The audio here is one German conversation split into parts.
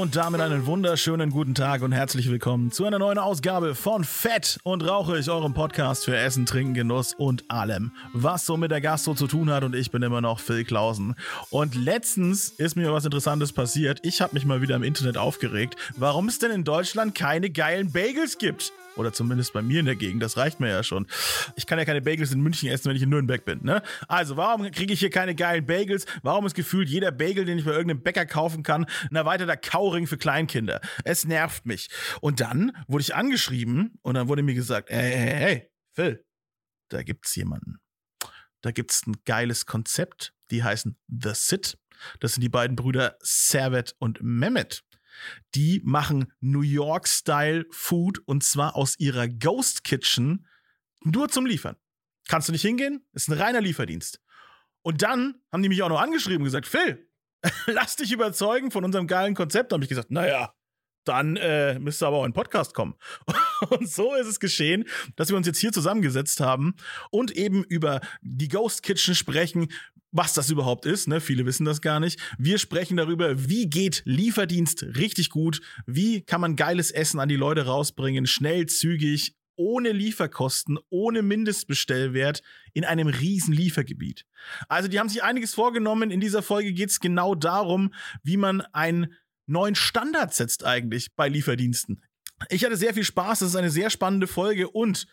Und damit einen wunderschönen guten Tag und herzlich willkommen zu einer neuen Ausgabe von Fett und Rauchig, eurem Podcast für Essen, Trinken, Genuss und allem, was so mit der Gastro zu tun hat. Und ich bin immer noch Phil Klausen. Und letztens ist mir was Interessantes passiert. Ich habe mich mal wieder im Internet aufgeregt, warum es denn in Deutschland keine geilen Bagels gibt. Oder zumindest bei mir in der Gegend, das reicht mir ja schon. Ich kann ja keine Bagels in München essen, wenn ich in Nürnberg bin, ne? Also, warum kriege ich hier keine geilen Bagels? Warum ist gefühlt jeder Bagel, den ich bei irgendeinem Bäcker kaufen kann, ein erweiterter Kauring für Kleinkinder? Es nervt mich. Und dann wurde ich angeschrieben und dann wurde mir gesagt, hey, hey, hey, Phil, da gibt's jemanden. Da gibt's ein geiles Konzept, die heißen The Sit. Das sind die beiden Brüder Servet und Mehmet. Die machen New York-Style Food und zwar aus ihrer Ghost Kitchen nur zum Liefern. Kannst du nicht hingehen? Ist ein reiner Lieferdienst. Und dann haben die mich auch noch angeschrieben und gesagt, Phil, lass dich überzeugen von unserem geilen Konzept. Da habe ich gesagt, naja, dann äh, müsste aber auch ein Podcast kommen. Und so ist es geschehen, dass wir uns jetzt hier zusammengesetzt haben und eben über die Ghost Kitchen sprechen, was das überhaupt ist. Ne? Viele wissen das gar nicht. Wir sprechen darüber, wie geht Lieferdienst richtig gut, wie kann man geiles Essen an die Leute rausbringen, schnell, zügig, ohne Lieferkosten, ohne Mindestbestellwert in einem riesen Liefergebiet. Also die haben sich einiges vorgenommen. In dieser Folge geht es genau darum, wie man einen neuen Standard setzt eigentlich bei Lieferdiensten. Ich hatte sehr viel Spaß, das ist eine sehr spannende Folge und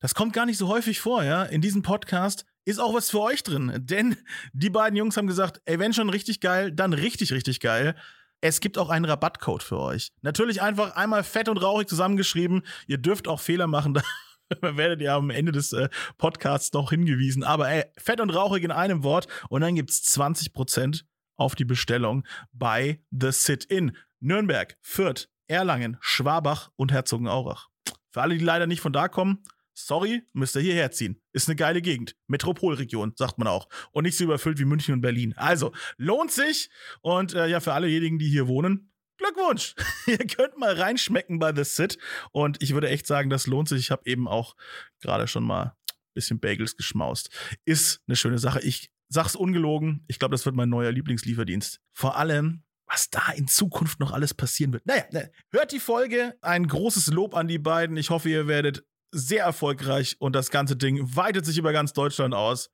das kommt gar nicht so häufig vor, ja. In diesem Podcast ist auch was für euch drin, denn die beiden Jungs haben gesagt, ey, wenn schon richtig geil, dann richtig, richtig geil. Es gibt auch einen Rabattcode für euch. Natürlich einfach einmal fett und rauchig zusammengeschrieben. Ihr dürft auch Fehler machen. Da werdet ihr am Ende des äh, Podcasts noch hingewiesen. Aber ey, fett und rauchig in einem Wort. Und dann gibt's 20% auf die Bestellung bei The Sit-In. Nürnberg, Fürth, Erlangen, Schwabach und Herzogenaurach. Für alle, die leider nicht von da kommen, sorry, müsst ihr hierher ziehen. Ist eine geile Gegend. Metropolregion, sagt man auch. Und nicht so überfüllt wie München und Berlin. Also, lohnt sich. Und äh, ja, für allejenigen, die hier wohnen, Glückwunsch! Ihr könnt mal reinschmecken bei The Sit. Und ich würde echt sagen, das lohnt sich. Ich habe eben auch gerade schon mal ein bisschen Bagels geschmaust. Ist eine schöne Sache. Ich sag's ungelogen. Ich glaube, das wird mein neuer Lieblingslieferdienst. Vor allem, was da in Zukunft noch alles passieren wird. Naja, ne, hört die Folge. Ein großes Lob an die beiden. Ich hoffe, ihr werdet sehr erfolgreich und das ganze Ding weitet sich über ganz Deutschland aus.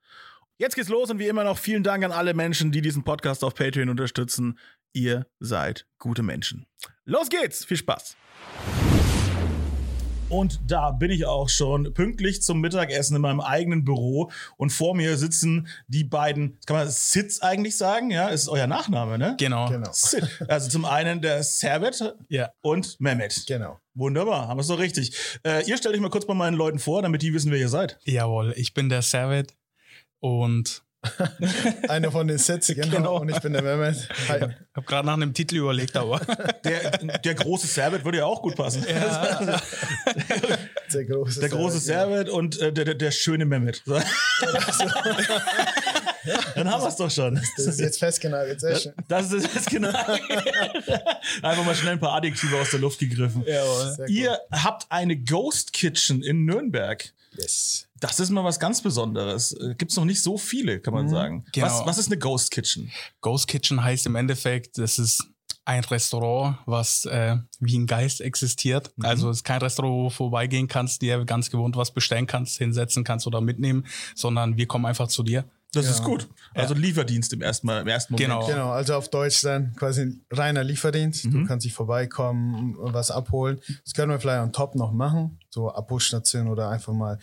Jetzt geht's los und wie immer noch vielen Dank an alle Menschen, die diesen Podcast auf Patreon unterstützen. Ihr seid gute Menschen. Los geht's, viel Spaß. Und da bin ich auch schon pünktlich zum Mittagessen in meinem eigenen Büro und vor mir sitzen die beiden, kann man Sitz eigentlich sagen, ja, ist euer Nachname, ne? Genau. Genau. Sid. Also zum einen der Servet Ja. und Mehmet. Genau. Wunderbar, haben wir es doch richtig. Äh, ihr stellt euch mal kurz bei meinen Leuten vor, damit die wissen, wer ihr seid. Jawohl, ich bin der Servet und Einer von den Sätzen, genau. Genau. Und ich bin der Mehmet. Hi. habe gerade nach einem Titel überlegt, aber Der, der große Servet würde ja auch gut passen. Der große Der große Servet und äh, der, der, der schöne Mehmet. So. Dann haben wir es doch schon. Das ist jetzt festgenagelt. Sehr schön. Das ist jetzt genau. Einfach mal schnell ein paar Adjektive aus der Luft gegriffen. Ihr habt eine Ghost Kitchen in Nürnberg. Yes. Das ist mal was ganz Besonderes. Gibt es noch nicht so viele, kann man sagen. Genau. Was, was ist eine Ghost Kitchen? Ghost Kitchen heißt im Endeffekt, das ist ein Restaurant, was äh, wie ein Geist existiert. Also es ist kein Restaurant, wo du vorbeigehen kannst, dir ganz gewohnt was bestellen kannst, hinsetzen kannst oder mitnehmen, sondern wir kommen einfach zu dir. Das Ja. ist gut. Also Lieferdienst im ersten, Mal, im ersten Moment. Genau. Genau, also auf Deutsch dann quasi ein reiner Lieferdienst. Mhm. Du kannst dich vorbeikommen und was abholen. Das können wir vielleicht on top noch machen. So Abholstation oder einfach mal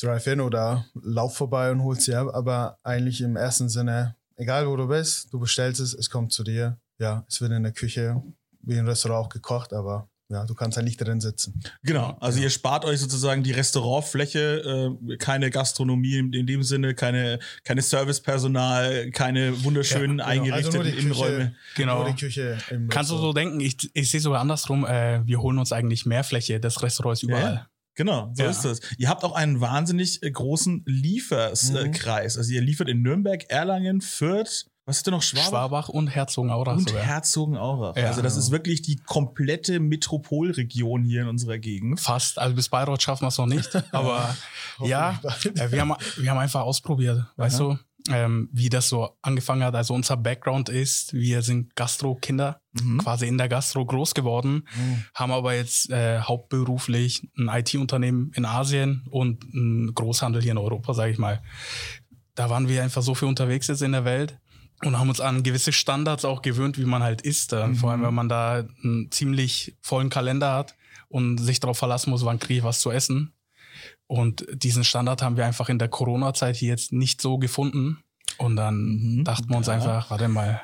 Drive-In oder lauf vorbei und holst sie ab. Aber eigentlich im ersten Sinne, egal wo du bist, du bestellst es, es kommt zu dir. Ja, es wird in der Küche wie ein Restaurant auch gekocht, aber ja, du kannst halt nicht drin sitzen. Genau, also ihr spart euch sozusagen die Restaurantfläche, äh, keine Gastronomie in, in dem Sinne, keine, keine Servicepersonal, keine wunderschönen Ja, genau. Also nur eingerichteten Küche. Innenräume. Genau. Nur die Küche im Kannst du so denken, ich, ich sehe sogar andersrum, äh, wir holen uns eigentlich mehr Fläche, das Restaurant ist Ja, überall. Genau, so Ja. ist das. Ihr habt auch einen wahnsinnig äh, großen Lieferkreis. Mhm. Also ihr liefert in Nürnberg, Erlangen, Fürth, Was ist denn noch Schwabach? Schwabach und Herzogenaurach und sogar. Herzogenaurach. Ja. Also das ist wirklich die komplette Metropolregion hier in unserer Gegend. Fast, also bis Bayreuth schaffen wir es noch nicht, aber ja, äh, wir haben, wir haben einfach ausprobiert, weißt du, ähm, wie das so angefangen hat. Also unser Background ist, wir sind Gastro-Kinder, Mhm. quasi in der Gastro groß geworden, haben aber jetzt äh, hauptberuflich ein IT-Unternehmen in Asien und einen Großhandel hier in Europa, sage ich mal. Da waren wir einfach so viel unterwegs jetzt in der Welt und haben uns an gewisse Standards auch gewöhnt, wie man halt isst. Äh, Vor allem, wenn man da einen ziemlich vollen Kalender hat und sich darauf verlassen muss, wann kriege ich was zu essen. Und diesen Standard haben wir einfach in der Corona-Zeit hier jetzt nicht so gefunden. Und dann Mhm. dachten wir uns Ja. einfach, warte mal,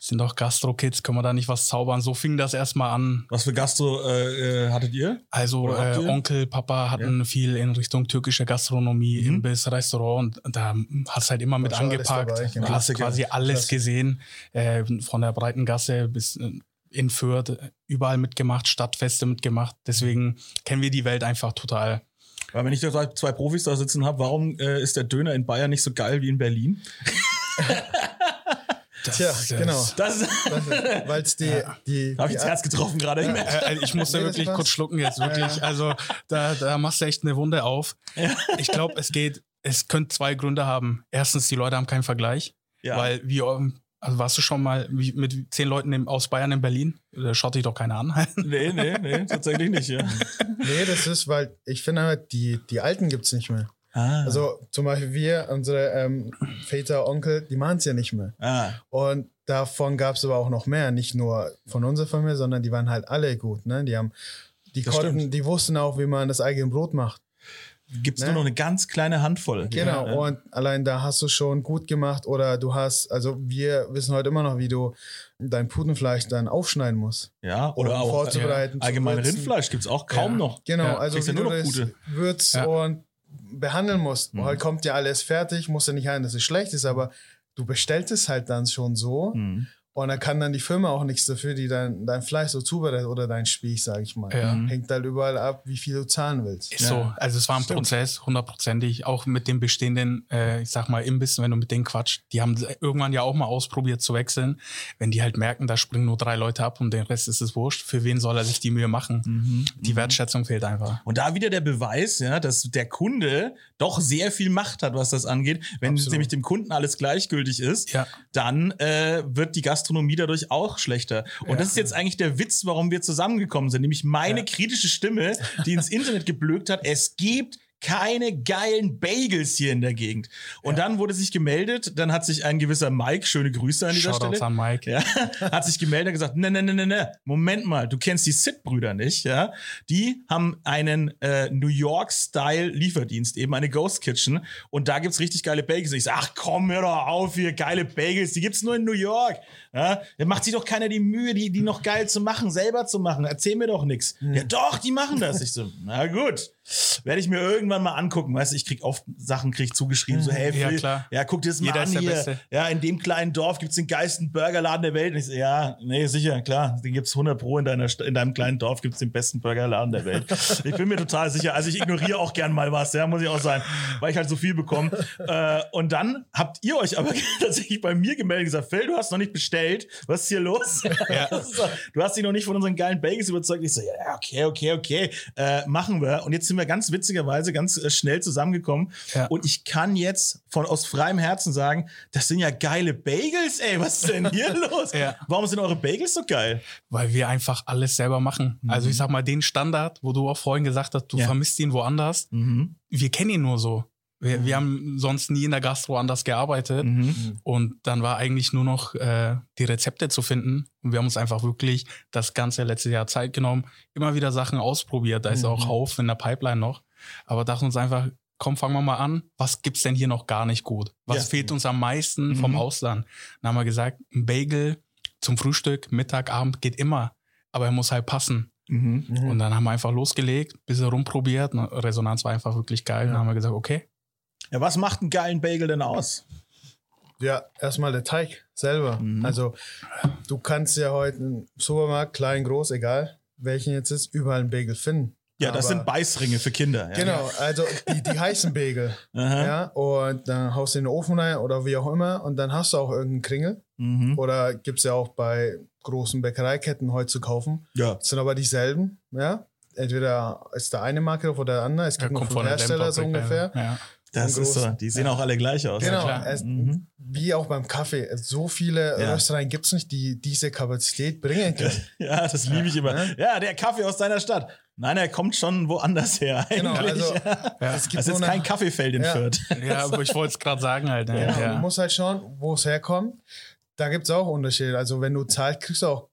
sind doch Gastro-Kids, können wir da nicht was zaubern? So fing das erstmal an. Was für Gastro äh, äh, hattet ihr? Also äh, ihr? Onkel, Papa hatten viel in Richtung türkische Gastronomie, Mhm. Imbiss, Restaurant und da hast halt immer mit angepackt. dabei, genau. Du hast quasi alles Klasse. gesehen, äh, von der breiten Gasse bis äh, in Fürth, überall mitgemacht, Stadtfeste mitgemacht. Deswegen kennen wir die Welt einfach total. Weil wenn ich da zwei- Profis da sitzen habe, warum äh, ist der Döner in Bayern nicht so geil wie in Berlin? Das, Tja, das- genau. Das Weil es die, die, da habe ich die ins Herz getroffen gerade. Äh, äh, ich musste das wirklich kurz schlucken jetzt, wirklich. Ja, Also da, da machst du echt eine Wunde auf. Ich glaube, es geht, es könnte zwei Gründe haben. Erstens, die Leute haben keinen Vergleich. Ja. Weil wie, also warst du schon mal wie, mit zehn Leuten im, aus Bayern in Berlin? Da schaut dich doch keiner an. nee, nee, nee, tatsächlich nicht. Ja. Nee, das ist, weil ich finde, halt, die, die Alten gibt es nicht mehr. Ah. Also zum Beispiel wir, unsere ähm, Väter, Onkel, die machen es ja nicht mehr. ah. Und davon gab es aber auch noch mehr. Nicht nur von unserer Familie, sondern die waren halt alle gut. Ne? Die haben, die Das konnten, stimmt. die wussten auch, wie man das eigene Brot macht. Gibt's Ne? nur noch eine ganz kleine Handvoll. Genau, Ja. und allein da hast du schon gut gemacht oder du hast, also wir wissen heute immer noch, wie du dein Putenfleisch dann aufschneiden musst. Ja, oder um auch vorzubereiten, äh, zu allgemein würzen. Rindfleisch gibt's auch kaum Ja. noch. Genau, Ja, also wie ja nur du noch das gute. würzt Ja. und behandeln musst. Mhm. Heute kommt ja alles fertig, muss ja nicht ein, dass es schlecht ist, aber du bestellst es halt dann schon so Mhm. Und dann kann dann die Firma auch nichts dafür, die dein, dein Fleisch so zubereitet oder dein Spieß, sag ich mal. Ja. Hängt halt überall ab, wie viel du zahlen willst. Ist so. Also es war ein Stimmt. Prozess, hundertprozentig. Auch mit den bestehenden, äh, ich sag mal, Imbissen, wenn du mit denen quatscht, die haben irgendwann ja auch mal ausprobiert zu wechseln. Wenn die halt merken, da springen nur drei Leute ab und den Rest ist es wurscht, für wen soll er sich die Mühe machen? Mhm. Die Wertschätzung fehlt einfach. Und da wieder der Beweis, ja, dass der Kunde doch sehr viel Macht hat, was das angeht. Wenn Absolut. nämlich dem Kunden alles gleichgültig ist, Ja. dann äh, wird die Gastronomie dadurch auch schlechter. Und Ja. das ist jetzt eigentlich der Witz, warum wir zusammengekommen sind. Nämlich meine Ja. kritische Stimme, die ins Internet geblökt hat, es gibt keine geilen Bagels hier in der Gegend. Und dann wurde sich gemeldet, dann hat sich ein gewisser Mike, schöne Grüße an dieser Shoutouts Stelle, an Mike. ja, hat sich gemeldet und gesagt, ne, ne, ne, ne, ne, Moment mal, du kennst die Sid-Brüder nicht, ja? Die haben einen äh, New York-Style-Lieferdienst, eben eine Ghost Kitchen und da gibt's richtig geile Bagels. Und ich sag, ach komm, hör doch auf hier, geile Bagels, die gibt's nur in New York. Ja? Da macht sich doch keiner die Mühe, die, die noch geil zu machen, selber zu machen. Erzähl mir doch nix. Ja doch, die machen das. Ich so, na gut. Werde ich mir irgendwann mal angucken. Weißt du, ich krieg oft Sachen krieg zugeschrieben, so, hey, Ja, Phil, klar. ja, guck dir das mal Jeder an hier. Beste. Ja, in dem kleinen Dorf gibt's den geilsten Burgerladen der Welt. Und ich so, ja, nee, sicher, klar. Den gibt's 100 pro in, deiner, in deinem kleinen Dorf gibt's den besten Burgerladen der Welt. ich bin mir total sicher. Also ich ignoriere auch gern mal was, ja, muss ich auch sagen, weil ich halt so viel bekomme. äh, und dann habt ihr euch aber tatsächlich bei mir gemeldet und gesagt, Phil, du hast noch nicht bestellt. Was ist hier los? Ja. Du hast dich noch nicht von unseren geilen Bagels überzeugt. Ich so, ja, okay, okay, okay, äh, machen wir. Und jetzt sind wir ganz witzigerweise ganz äh, schnell zusammengekommen. Ja. Und ich kann jetzt von aus freiem Herzen sagen, das sind ja geile Bagels, ey. Was ist denn hier los? Ja. Warum sind eure Bagels so geil? Weil wir einfach alles selber machen. Also ich sag mal, den Standard, wo du auch vorhin gesagt hast, du Ja. vermisst ihn woanders, Mhm. wir kennen ihn nur so. Wir, wir haben sonst nie in der Gastro anders gearbeitet. Mhm. Und dann war eigentlich nur noch äh, die Rezepte zu finden. Und wir haben uns einfach wirklich das ganze letzte Jahr Zeit genommen, immer wieder Sachen ausprobiert. Da ist auch Hauf in der Pipeline noch. Aber dachten uns einfach, komm, fangen wir mal an. Was gibt's denn hier noch gar nicht gut? Was Ja. fehlt uns am meisten vom Mhm. Ausland? Dann haben wir gesagt, ein Bagel zum Frühstück, Mittag, Abend geht immer. Aber er muss halt passen. Mhm. Und dann haben wir einfach losgelegt, bisschen rumprobiert. Und Resonanz war einfach wirklich geil. Dann haben wir gesagt, okay, Ja, was macht einen geilen Bagel denn aus? Ja, erstmal der Teig selber. Mhm. Also du kannst ja heute im Supermarkt, klein, groß, egal welchen jetzt ist, überall einen Bagel finden. Ja, das Aber- sind Beißringe für Kinder. Ja. Genau, also die, die heißen Bagel. Ja, und dann haust du in den Ofen rein oder wie auch immer und dann hast du auch irgendeinen Kringel. Mhm. Oder gibt es ja auch bei großen Bäckereiketten heute zu kaufen. Ja. Das sind aber dieselben, ja. Entweder ist der eine Marke oder der andere. Es Ja, gibt vom von der Hersteller so ungefähr. Ja. Das ist so. Die sehen auch alle gleich aus. Genau, klar. es, Mhm. wie auch beim Kaffee. So viele Ja. Röstereien gibt es nicht, die diese Kapazität bringen können. Ja, das liebe ich immer. Ja, der Kaffee aus deiner Stadt. Nein, er kommt schon woanders her. Genau, Eigentlich. also das es gibt jetzt eine- kein Kaffeefeld in Ja. Fürth. ja, aber ich wollte es gerade sagen halt. Ne? Genau, Ja. Du musst halt schauen, wo es herkommt. Da gibt es auch Unterschiede. Also wenn du zahlst, kriegst du auch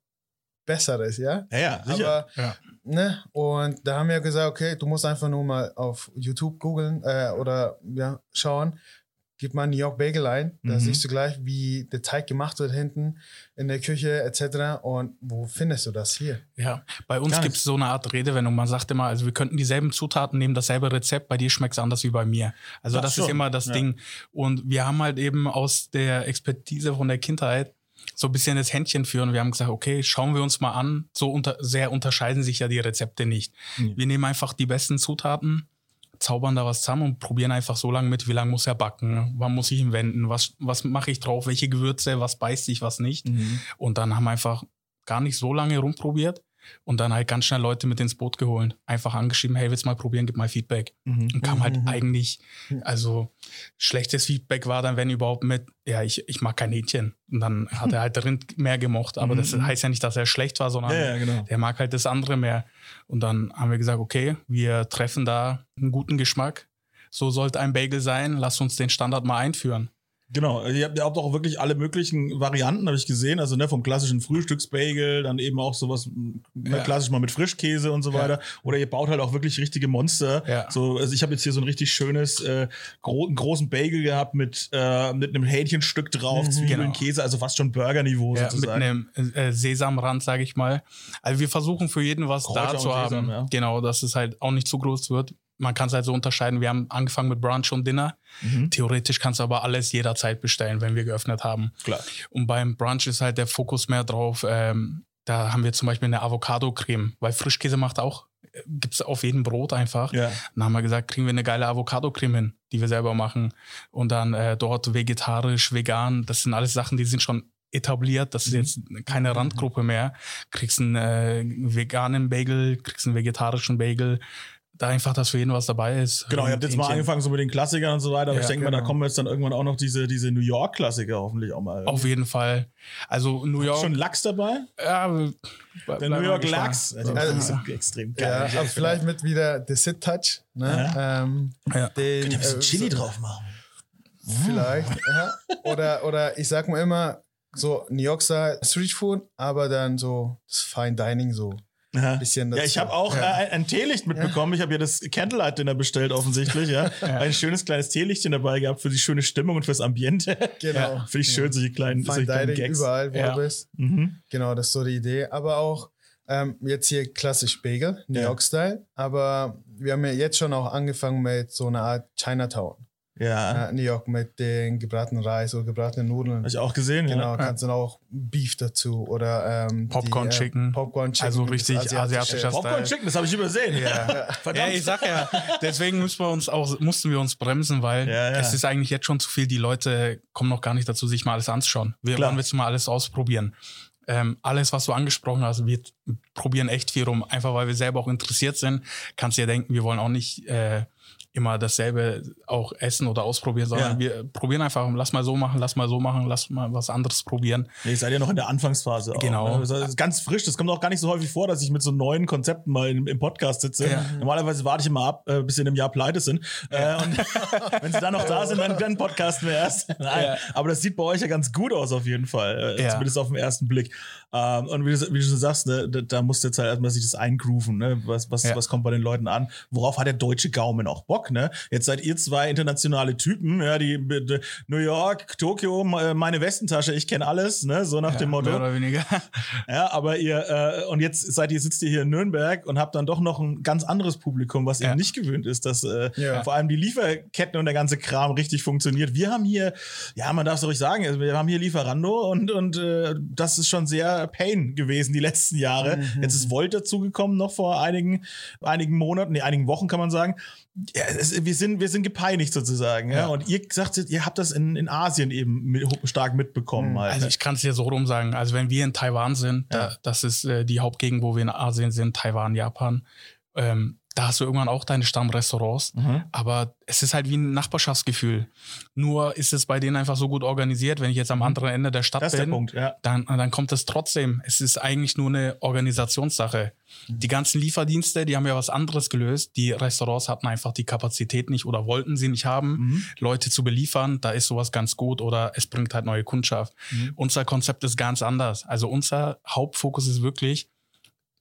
Besseres, ja. Ja, ja, sicher. Aber, Ja. ne, und da haben wir gesagt, okay, du musst einfach nur mal auf YouTube googeln äh, oder ja, schauen. Gib mal New York Bagel ein, da Mhm. siehst du gleich, wie der Teig gemacht wird hinten in der Küche etc. Und wo findest du das hier? Ja, bei uns gibt es so eine Art Redewendung. Man sagt immer, also wir könnten dieselben Zutaten nehmen, dasselbe Rezept, bei dir schmeckt es anders wie bei mir. Also Das das, ist immer das ja. Ding. Und wir haben halt eben aus der Expertise von der Kindheit so ein bisschen das Händchen führen. Wir haben gesagt, okay, schauen wir uns mal an. So unter, sehr unterscheiden sich ja die Rezepte nicht. Mhm. Wir nehmen einfach die besten Zutaten, zaubern da was zusammen und probieren einfach so lange mit, wie lange muss er backen, wann muss ich ihn wenden, was, was mache ich drauf, welche Gewürze, was beißt sich, was nicht. Mhm. Und dann haben wir einfach gar nicht so lange rumprobiert und dann halt ganz schnell Leute mit ins Boot geholt. Einfach angeschrieben, hey, willst du mal probieren, gib mal Feedback. Mhm. Und kam halt Mhm. eigentlich, also schlechtes Feedback war dann, wenn überhaupt mit, ja, ich, ich mag kein Hähnchen. Und dann hat er halt Rind mehr gemocht. Aber das Mhm. heißt ja nicht, dass er schlecht war, sondern Ja, ja, genau. der mag halt das andere mehr. Und dann haben wir gesagt, okay, wir treffen da einen guten Geschmack. So sollte ein Bagel sein. Lass uns den Standard mal einführen. Genau, ihr habt, ihr habt auch wirklich alle möglichen Varianten, habe ich gesehen. Also ne, vom klassischen Frühstücksbagel, dann eben auch sowas ne, Ja. klassisch mal mit Frischkäse und so weiter. Oder ihr baut halt auch wirklich richtige Monster. Ja. So, also ich habe jetzt hier so ein richtig schönes, äh, gro einen großen Bagel gehabt mit, äh, mit einem Hähnchenstück drauf, Mhm. Zwiebeln, Genau. Käse, also fast schon Burgerniveau Ja, mit sozusagen. einem äh, Sesamrand, sage ich mal. Also wir versuchen für jeden was Kräuter da zu haben. Sesam, ja. Genau, dass es halt auch nicht zu groß wird. Man kann es halt so unterscheiden. Wir haben angefangen mit Brunch und Dinner. Mhm. Theoretisch kannst du aber alles jederzeit bestellen, wenn wir geöffnet haben. Klar. Und beim Brunch ist halt der Fokus mehr drauf. Ähm, da haben wir zum Beispiel eine Avocado-Creme, weil Frischkäse macht auch, gibt es auf jedem Brot einfach. Ja. Dann haben wir gesagt, kriegen wir eine geile Avocado-Creme hin, die wir selber machen. Und dann äh, dort vegetarisch, vegan, das sind alles Sachen, die sind schon etabliert. Das ist Mhm. jetzt keine Randgruppe mehr. Kriegst einen äh, veganen Bagel, kriegst einen vegetarischen Bagel. Da einfach, dass für jeden was dabei ist. Genau, ihr habt jetzt mal Hähnchen. angefangen so mit den Klassikern und so weiter, aber Ja, ich denke mal, da genau. kommen jetzt dann irgendwann auch noch diese, diese New York-Klassiker hoffentlich auch mal. Auf jeden Fall. Also New York. Schon Lachs dabei? ja, Der New York. Lachs. Also, Also- die sind extrem Ja, geil. aber vielleicht mit wieder The Sit Touch. Ne? Ähm, Ja. den, Könnt ihr ein bisschen äh, Chili so- drauf machen? Vielleicht. ja. Oder, oder ich sag mal immer, so New York Style Street Food, aber dann so das Fine Dining so. Ja. bisschen Ja, ich habe auch Ja. äh, ein, Teelicht mitbekommen. Ich habe ja das Candlelight Dinner bestellt, offensichtlich. Ja. Ein schönes kleines Teelichtchen dabei gehabt für die schöne Stimmung und fürs Ambiente. Genau. Finde ich schön, solche kleinen, Fine solche kleinen Gags. überall, wo Ja. du bist. Mhm. Genau, das ist so die Idee. Aber auch ähm, jetzt hier klassisch Bagel, New Ja. York Style. Aber wir haben ja jetzt schon auch angefangen mit so einer Art Chinatown. Ja, Äh, New York mit den gebratenen Reis oder gebratenen Nudeln. habe ich auch gesehen. Genau, Ja. kannst dann auch Beef dazu oder ähm, Popcorn die, äh, Chicken. Popcorn Chicken. Also richtig asiatischer Popcorn Style. Chicken, das habe ich übersehen. Ja. Verdammt. Ja, ich sag ja, deswegen müssen wir uns auch, mussten wir uns bremsen, weil Ja, ja. es ist eigentlich jetzt schon zu viel. Die Leute kommen noch gar nicht dazu, sich mal alles anzuschauen. Wir Klar. wollen jetzt mal alles ausprobieren. Ähm, alles, was du angesprochen hast, wir probieren echt viel rum. Einfach weil wir selber auch interessiert sind, kannst du ja denken, wir wollen auch nicht äh, immer dasselbe auch essen oder ausprobieren, sondern Ja. wir probieren einfach, lass mal so machen, lass mal so machen, lass mal was anderes probieren. Nee, ihr seid ja noch in der Anfangsphase. Auch, Genau. Ne? Das ist ganz frisch. Das kommt auch gar nicht so häufig vor, dass ich mit so neuen Konzepten mal im, im Podcast sitze. Ja. Normalerweise warte ich immer ab, äh, bis sie in einem Jahr pleite sind. Äh, und wenn sie dann noch da sind, dann, dann podcasten wir erst. Nein, Ja. Aber das sieht bei euch ja ganz gut aus auf jeden Fall. Äh, Ja. Zumindest auf den ersten Blick. Ähm, und wie du, wie du schon sagst, ne, da, da musst du jetzt halt erstmal sich das eingrooven. Ne? Was, was, Ja. was kommt bei den Leuten an? Worauf hat der deutsche Gaumen auch Bock? Bock, ne? Jetzt seid ihr zwei internationale Typen, ja, die, die New York, Tokio, äh, meine Westentasche, ich kenne alles, ne? So nach ja, dem Motto. Mehr oder weniger. Ja, aber ihr, äh, und jetzt seid ihr, sitzt ihr hier in Nürnberg und habt dann doch noch ein ganz anderes Publikum, was Ja. eben nicht gewöhnt ist, dass äh, Ja. vor allem die Lieferketten und der ganze Kram richtig funktioniert. Wir haben hier, ja, man darf es ruhig sagen, also wir haben hier Lieferando und, und äh, das ist schon sehr Pain gewesen die letzten Jahre. Jetzt ist Volt dazugekommen noch vor einigen, einigen Monaten, nee, einigen Wochen kann man sagen. Ja, es, wir, sind, wir sind gepeinigt sozusagen. Ja. Ja. Und ihr sagt, ihr habt das in, in Asien eben mit, stark mitbekommen. Halt, Also ne? ich kann es dir so rum sagen. Also wenn wir in Taiwan sind, Ja. da, das ist äh, die Hauptgegend, wo wir in Asien sind, Taiwan, Japan. Ähm, da hast du irgendwann auch deine Stammrestaurants. Mhm. Aber es ist halt wie ein Nachbarschaftsgefühl. Nur ist es bei denen einfach so gut organisiert, wenn ich jetzt am anderen Ende der Stadt Mhm. Das ist der bin, Punkt, ja. dann, dann kommt es trotzdem. Es ist eigentlich nur eine Organisationssache. Mhm. Die ganzen Lieferdienste, die haben ja was anderes gelöst. Die Restaurants hatten einfach die Kapazität nicht oder wollten sie nicht haben, Mhm. Leute zu beliefern. Da ist sowas ganz gut oder es bringt halt neue Kundschaft. Mhm. Unser Konzept ist ganz anders. Also unser Hauptfokus ist wirklich,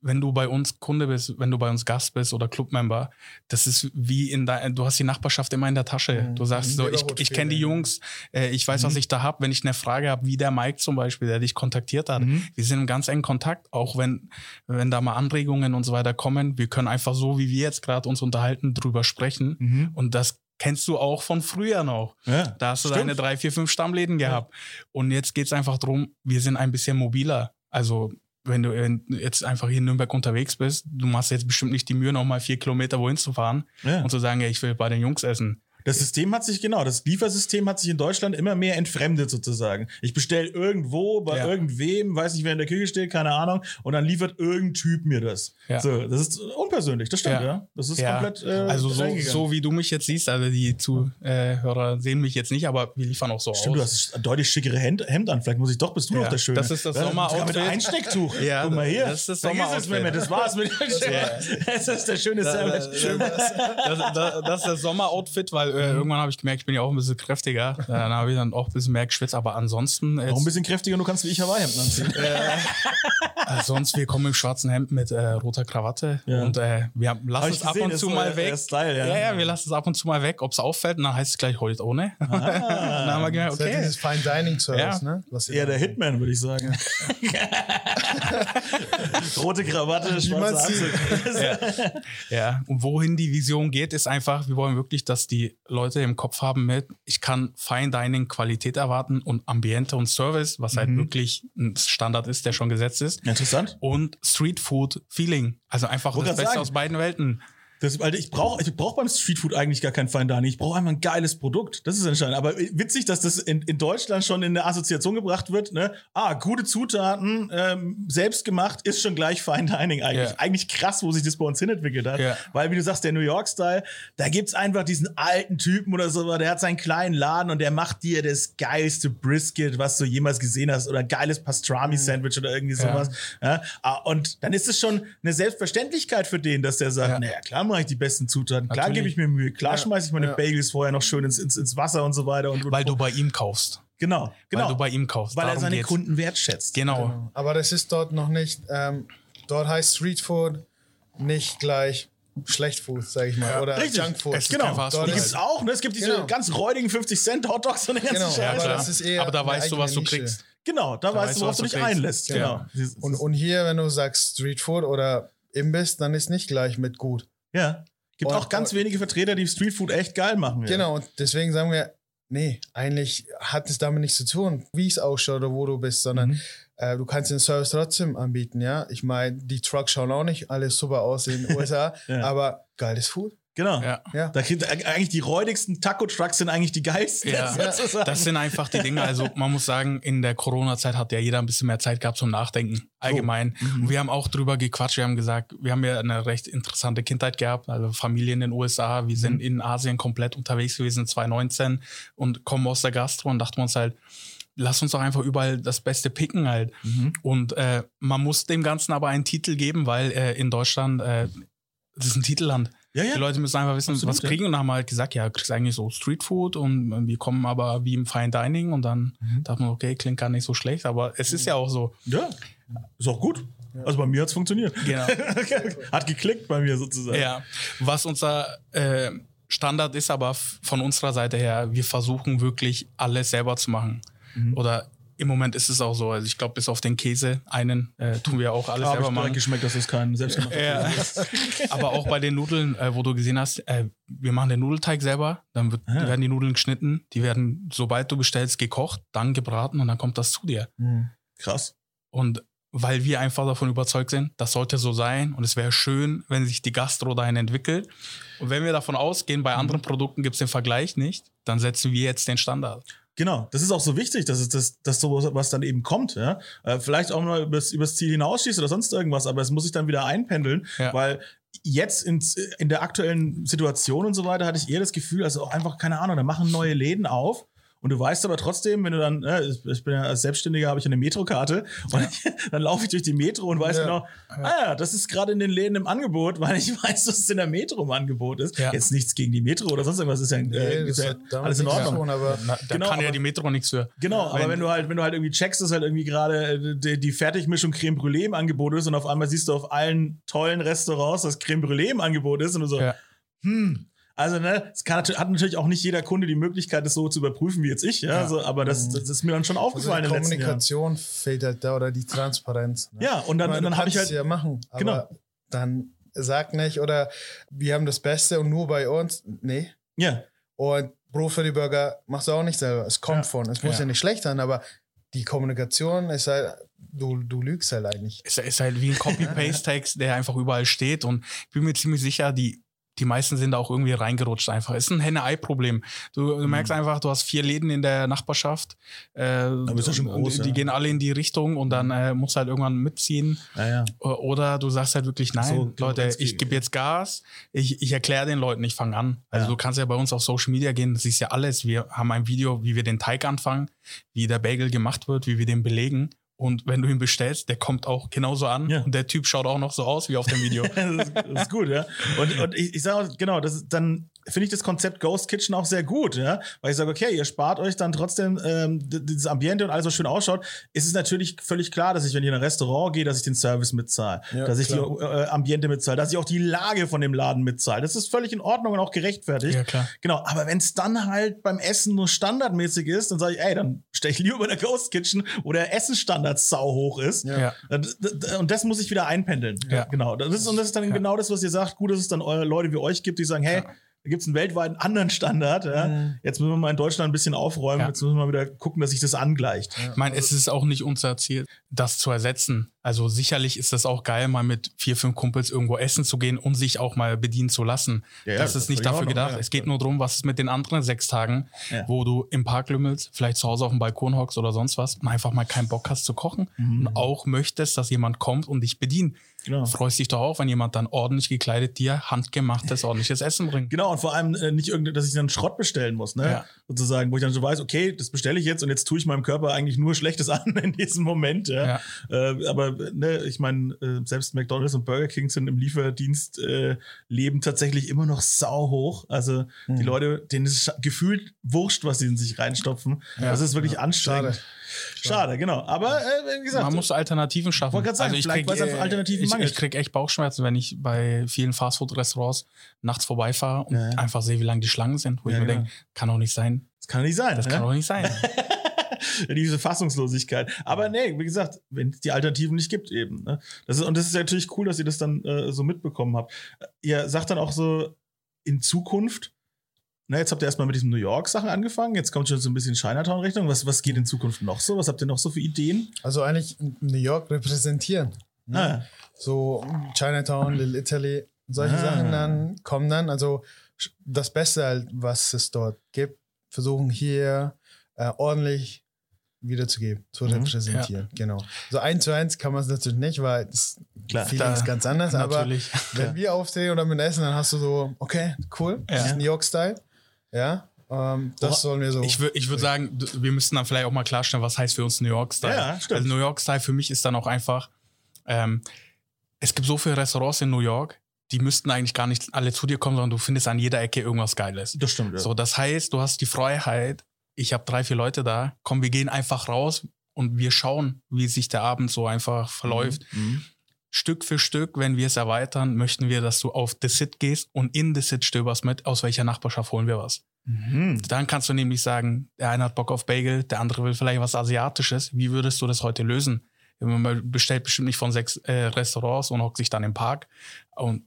wenn du bei uns Kunde bist, wenn du bei uns Gast bist oder Clubmember, das ist wie in dein, du hast die Nachbarschaft immer in der Tasche. Mhm. Du sagst so, ich, ich kenne die Jungs, äh, ich weiß, Mhm. was ich da hab. Wenn ich eine Frage habe, wie der Mike zum Beispiel, der dich kontaktiert hat, Mhm. wir sind im ganz engen Kontakt, auch wenn, wenn da mal Anregungen und so weiter kommen. Wir können einfach so, wie wir jetzt gerade uns unterhalten, drüber sprechen. Mhm. Und das kennst du auch von früher noch. Ja, Da hast du stimmt. deine drei, vier, fünf Stammläden gehabt. Und jetzt geht's einfach drum, wir sind ein bisschen mobiler. Also wenn du jetzt einfach hier in Nürnberg unterwegs bist, du machst jetzt bestimmt nicht die Mühe, nochmal vier Kilometer wohin zu fahren Ja. und zu sagen, ja, ich will bei den Jungs essen. Das System hat sich, genau, das Liefersystem hat sich in Deutschland immer mehr entfremdet sozusagen. Ich bestelle irgendwo bei Ja. irgendwem, weiß nicht, wer in der Küche steht, keine Ahnung, und dann liefert irgendein Typ mir das. Ja. So, das ist unpersönlich, das stimmt, ja. Ja. Das ist komplett äh, also so, so wie du mich jetzt siehst, also die Zuhörer sehen mich jetzt nicht, aber wir liefern auch so Stimmt, du aus. hast ein deutlich schickere Hemd, Hemd an. Vielleicht muss ich doch, bist du noch der Schöne. das ist das Sommeroutfit. Mit Einstecktuch. Ja, Guck mal hier. das ist das Sommeroutfit. Das war's mit Das ist der schöne Sandwich. das, das, das ist das Sommeroutfit, weil äh, irgendwann habe ich gemerkt, ich bin ja auch ein bisschen kräftiger. Dann habe ich dann auch ein bisschen mehr geschwitzt, aber ansonsten. Noch ein bisschen kräftiger, du kannst wie ich Hawaii-Hemden anziehen. äh, sonst, wir kommen im schwarzen Hemd mit äh, roter Krawatte Ja. und äh, wir lassen es ab gesehen, und zu mal weg. Style, ja. ja, ja, wir lassen es ab und zu mal weg, ob es auffällt, und dann heißt es gleich heute ohne. Ah. dann haben wir gemerkt, Das ist ja okay. dieses Fine Dining Service, Ja. ne? Was Eher der Hitman, würde ich sagen. Rote Krawatte, schwarzer sieht. Anzug. Ja, und wohin die Vision geht, ist einfach, wir wollen wirklich, dass die Leute im Kopf haben mit, ich kann Fine Dining Qualität erwarten und Ambiente und Service, was Mhm. halt wirklich ein Standard ist, der schon gesetzt ist. Interessant. Und Street Food Feeling. Also einfach Wollte das Beste sagen. aus beiden Welten. Das, weil ich brauche ich brauch beim Streetfood eigentlich gar kein Fine Dining. Ich brauche einfach ein geiles Produkt. Das ist entscheidend. Aber witzig, dass das in, in Deutschland schon in eine Assoziation gebracht wird. Ne? Ah, gute Zutaten, ähm, selbst gemacht, ist schon gleich Fine Dining eigentlich. Ja. Eigentlich krass, wo sich das bei uns hin entwickelt hat. Ja. Weil, wie du sagst, der New York-Style, da gibt's einfach diesen alten Typen oder so, der hat seinen kleinen Laden und der macht dir das geilste Brisket, was du jemals gesehen hast, oder geiles Pastrami-Sandwich oder irgendwie Ja. sowas. Ja. Ah, Und dann ist es schon eine Selbstverständlichkeit für den, dass der sagt, Ja. naja, klar mache ich die besten Zutaten, klar gebe ich mir Mühe, klar Ja. schmeiße ich meine Ja. Bagels vorher noch schön ins, ins, ins Wasser und so weiter. Und, Weil du bei ihm kaufst. genau, genau. Weil du bei ihm kaufst. Weil er Darum seine geht's. Kunden wertschätzt. Genau. Genau. Aber das ist dort noch nicht, ähm, dort heißt Street Food nicht gleich schlecht Food, sag ich mal, oder Richtig. Junk Food. Es Genau, Fast die gibt es auch. Ne? Es gibt diese Genau. ganz räudigen 50 Cent Hotdogs und den ganzen Genau, Scheiß. aber das ist eher Aber da weißt du, was du Nische. kriegst. Genau, da, weißt weißt du, worauf was du dich kriegst. einlässt. Genau. Genau. Und, und hier, wenn du sagst Street Food oder Imbiss, dann ist nicht gleich mit gut. Ja. Gibt Und- auch ganz und- wenige Vertreter, die Streetfood echt geil machen. Ja. Genau, und deswegen sagen wir, nee, eigentlich hat es damit nichts zu tun, wie es ausschaut oder wo du bist, sondern Mhm. äh, du kannst den Service trotzdem anbieten, ja. Ich meine, die Trucks schauen auch nicht alles super aus in den USA, Ja. aber geiles Food. Genau. Ja. Ja. Da kriegt, eigentlich die räudigsten Taco-Trucks sind eigentlich die geilsten. Ja, sozusagen. das sind einfach die Dinge. Also man muss sagen, in der Corona-Zeit hat ja jeder ein bisschen mehr Zeit gehabt zum Nachdenken allgemein. Mhm. Und wir haben auch drüber gequatscht. Wir haben gesagt, wir haben ja eine recht interessante Kindheit gehabt. Also Familie in den USA. Wir sind Mhm. in Asien komplett unterwegs gewesen 2019 und kommen aus der Gastro und dachten uns halt, lass uns doch einfach überall das Beste picken halt. Mhm. Und äh, man muss dem Ganzen aber einen Titel geben, weil äh, in Deutschland äh, das ist ein Titelland. Ja, ja. Die Leute müssen einfach wissen, Absolut, was ja. kriegen. Und dann haben wir halt gesagt, ja, du kriegst eigentlich so Streetfood und äh, wir kommen aber wie im Fine Dining. Und dann Mhm. dachte man, okay, klingt gar nicht so schlecht. Aber es ist ja auch so. Ja, ist auch gut. Also bei mir hat es funktioniert. Genau. Hat geklickt bei mir sozusagen. ja. Was unser äh, Standard ist aber von unserer Seite her, wir versuchen wirklich alles selber zu machen. Mhm. Oder im Moment ist es auch so. Also ich glaube, bis auf den Käse, einen, äh, tun wir auch alles Aber selber machen. geschmeckt, dass es kein selbstgemachter Ja. Ist. Aber auch bei den Nudeln, äh, wo du gesehen hast, äh, wir machen den Nudelteig selber, dann wird, Ah. werden die Nudeln geschnitten, die werden, sobald du bestellst, gekocht, dann gebraten und dann kommt das zu dir. Mhm. Krass. Und weil wir einfach davon überzeugt sind, das sollte so sein und es wäre schön, wenn sich die Gastro dahin entwickelt. Und wenn wir davon ausgehen, bei anderen Produkten gibt es den Vergleich nicht, dann setzen wir jetzt den Standard. Genau, das ist auch so wichtig, dass es das, dass sowas was dann eben kommt, ja. Äh, vielleicht auch mal übers, übers Ziel hinausschießt oder sonst irgendwas, aber es muss sich dann wieder einpendeln, Ja. weil jetzt in, in der aktuellen Situation und so weiter hatte ich eher das Gefühl, also auch einfach, keine Ahnung, da machen neue Läden auf. Und du weißt aber trotzdem, wenn du dann, äh, ich- ich bin ja als Selbstständiger, habe ich eine Metrokarte und dann laufe ich durch die Metro und weiß Ja. genau, ah ja, das ist gerade in den Läden im Angebot, weil ich weiß, dass es in der Metro im Angebot ist. Ja. Jetzt nichts gegen die Metro oder sonst irgendwas, ist ja, Nee, äh, ist ja alles in Ordnung. aber Na, da Genau, kann ja aber- die Metro nichts für. Genau, aber Wenn- wenn du halt, wenn du halt irgendwie checkst, dass halt irgendwie gerade äh, die, die Fertigmischung Creme Brûlée im Angebot ist und auf einmal siehst du auf allen tollen Restaurants, dass Creme Brûlée im Angebot ist und du so, hm. Also, ne, es kann, hat natürlich auch nicht jeder Kunde die Möglichkeit, das so zu überprüfen wie jetzt ich, ja. Ja. So, aber das, das ist mir dann schon also aufgefallen die in den letzten Jahren. Kommunikation fehlt halt da oder die Transparenz. Ne? Ja, und dann, meine, dann habe ich halt. es ja machen, aber Genau. dann sag nicht oder wir haben das Beste und nur bei uns. Nee. Ja, Und Brot für die Burger machst du auch nicht selber. Es kommt Ja. von. Es muss Ja. ja. nicht schlecht sein, aber die Kommunikation ist halt, du, du lügst halt eigentlich. Es ist halt wie ein Copy-Paste-Text, der einfach überall steht. Und ich bin mir ziemlich sicher, die, die meisten sind da auch irgendwie reingerutscht einfach. Es ist ein Henne-Ei-Problem. Du, du merkst einfach, du hast vier Läden in der Nachbarschaft. Äh, ist ja schon groß, die ja. gehen alle in die Richtung und dann äh, musst du halt irgendwann mitziehen. naja. O- Oder du sagst halt wirklich, nein, So, Leute, jetzt ich gebe jetzt Gas, ich, ich erkläre den Leuten, ich fange an. Also Ja. du kannst ja bei uns auf Social Media gehen, das ist ja alles. Wir haben ein Video, wie wir den Teig anfangen, wie der Bagel gemacht wird, wie wir den belegen. Und wenn du ihn bestellst, der kommt auch genauso an. Ja. Und der Typ schaut auch noch so aus wie auf dem Video. das, ist, das ist gut, ja. Und, und ich, ich sage genau, das ist, dann finde ich das Konzept Ghost Kitchen auch sehr gut, ja. Weil ich sage, okay, ihr spart euch dann trotzdem ähm, dieses Ambiente und alles, was schön ausschaut. Ist es natürlich völlig klar, dass ich, wenn ich in ein Restaurant gehe, dass ich den Service mitzahle, Ja, dass ich klar. die äh, Ambiente mitzahle, dass ich auch die Lage von dem Laden mitzahle. Das ist völlig in Ordnung und auch gerechtfertigt. ja, klar. Genau, aber wenn es dann halt beim Essen nur standardmäßig ist, dann sage ich, ey, dann stelle ich lieber bei der Ghost Kitchen, wo der Essensstandard sau hoch ist. Ja. D- Und das muss ich wieder einpendeln. Ja. Genau. Das ist, und das ist dann Ja. genau das, was ihr sagt. Gut, dass es dann eure Leute wie euch gibt, die sagen, hey, da gibt es einen weltweiten anderen Standard. Ja. Mhm. Jetzt müssen wir mal in Deutschland ein bisschen aufräumen. Ja. Jetzt müssen wir mal wieder gucken, dass sich das angleicht. Ich meine, es ist auch nicht unser Ziel, das zu ersetzen. Also sicherlich ist das auch geil, mal mit vier, fünf Kumpels irgendwo essen zu gehen und sich auch mal bedienen zu lassen. Ja, das das ist nicht dafür Ordnung, gedacht. Es geht nur darum, was ist mit den anderen sechs Tagen, wo du im Park lümmelst, vielleicht zu Hause auf dem Balkon hockst oder sonst was und einfach mal keinen Bock hast zu kochen Mhm. und auch möchtest, dass jemand kommt und dich bedient. Genau. Freust dich doch auch, wenn jemand dann ordentlich gekleidet dir handgemachtes, ordentliches Essen bringt. Genau, und vor allem äh, nicht irgendwie, dass ich dann Schrott bestellen muss, ne? Ja. Sozusagen, wo ich dann so weiß, okay, das bestelle ich jetzt und jetzt tue ich meinem Körper eigentlich nur Schlechtes an in diesem Moment. Ja? Äh, aber ne, ich meine, äh, selbst McDonalds und Burger King sind im Lieferdienst äh, leben tatsächlich immer noch sau hoch. Also die Mhm. Leute, denen ist es gefühlt wurscht, was sie in sich reinstopfen. Ja. Das ist wirklich Ja, anstrengend. schade. Schade, genau. Aber äh, wie gesagt, Man muss Alternativen schaffen. Wollte grad sagen, ich vielleicht, krieg, weil es äh, Alternativen ich, mangelt. ich krieg echt Bauchschmerzen, wenn ich bei vielen Fastfood-Restaurants nachts vorbeifahre und Ja, ja. einfach sehe, wie lang die Schlangen sind. Wo Ja, ich mir genau. denke, kann doch nicht sein. das kann nicht sein. Das ne? kann doch nicht sein. diese Fassungslosigkeit. Aber nee, wie gesagt, wenn es die Alternativen nicht gibt, eben. Ne? Das ist, und das ist natürlich cool, dass ihr das dann äh, so mitbekommen habt. Ihr sagt dann auch so in Zukunft, na, jetzt habt ihr erstmal mit diesen New York-Sachen angefangen, jetzt kommt schon so ein bisschen Chinatown-Richtung. Was, was geht in Zukunft noch so? Was habt ihr noch so für Ideen? Also eigentlich New York repräsentieren. Ne? Ah, So Chinatown, Little Italy, solche Ah. Sachen dann kommen dann. Also das Beste, halt, was es dort gibt, versuchen hier äh, ordentlich wiederzugeben, zu Mhm. repräsentieren. Genau. So eins zu eins kann man es natürlich nicht, weil das Klar. Feeling ist Da- ganz anders. Aber Natürlich. wenn wir aufstehen oder mit Essen, dann hast du so, okay, cool, das Ja. ist New York-Style. Ja, ähm, das Wora- sollen wir so. Ich würde ich würd sagen, wir müssten dann vielleicht auch mal klarstellen, was heißt für uns New York-Style. Ja, stimmt. also New York-Style für mich ist dann auch einfach, ähm, es gibt so viele Restaurants in New York, die müssten eigentlich gar nicht alle zu dir kommen, sondern du findest an jeder Ecke irgendwas Geiles. das stimmt. Ja. So, das heißt, du hast die Freiheit, ich habe drei, vier Leute da, komm, wir gehen einfach raus und wir schauen, wie sich der Abend so einfach verläuft. Mhm. Stück für Stück, wenn wir es erweitern, möchten wir, dass du auf The Sit gehst und in The Sit stöberst mit, aus welcher Nachbarschaft holen wir was. Mhm. Dann kannst du nämlich sagen, der eine hat Bock auf Bagel, der andere will vielleicht was Asiatisches. Wie würdest du das heute lösen? Man bestellt bestimmt nicht von sechs äh, Restaurants und hockt sich dann im Park. Und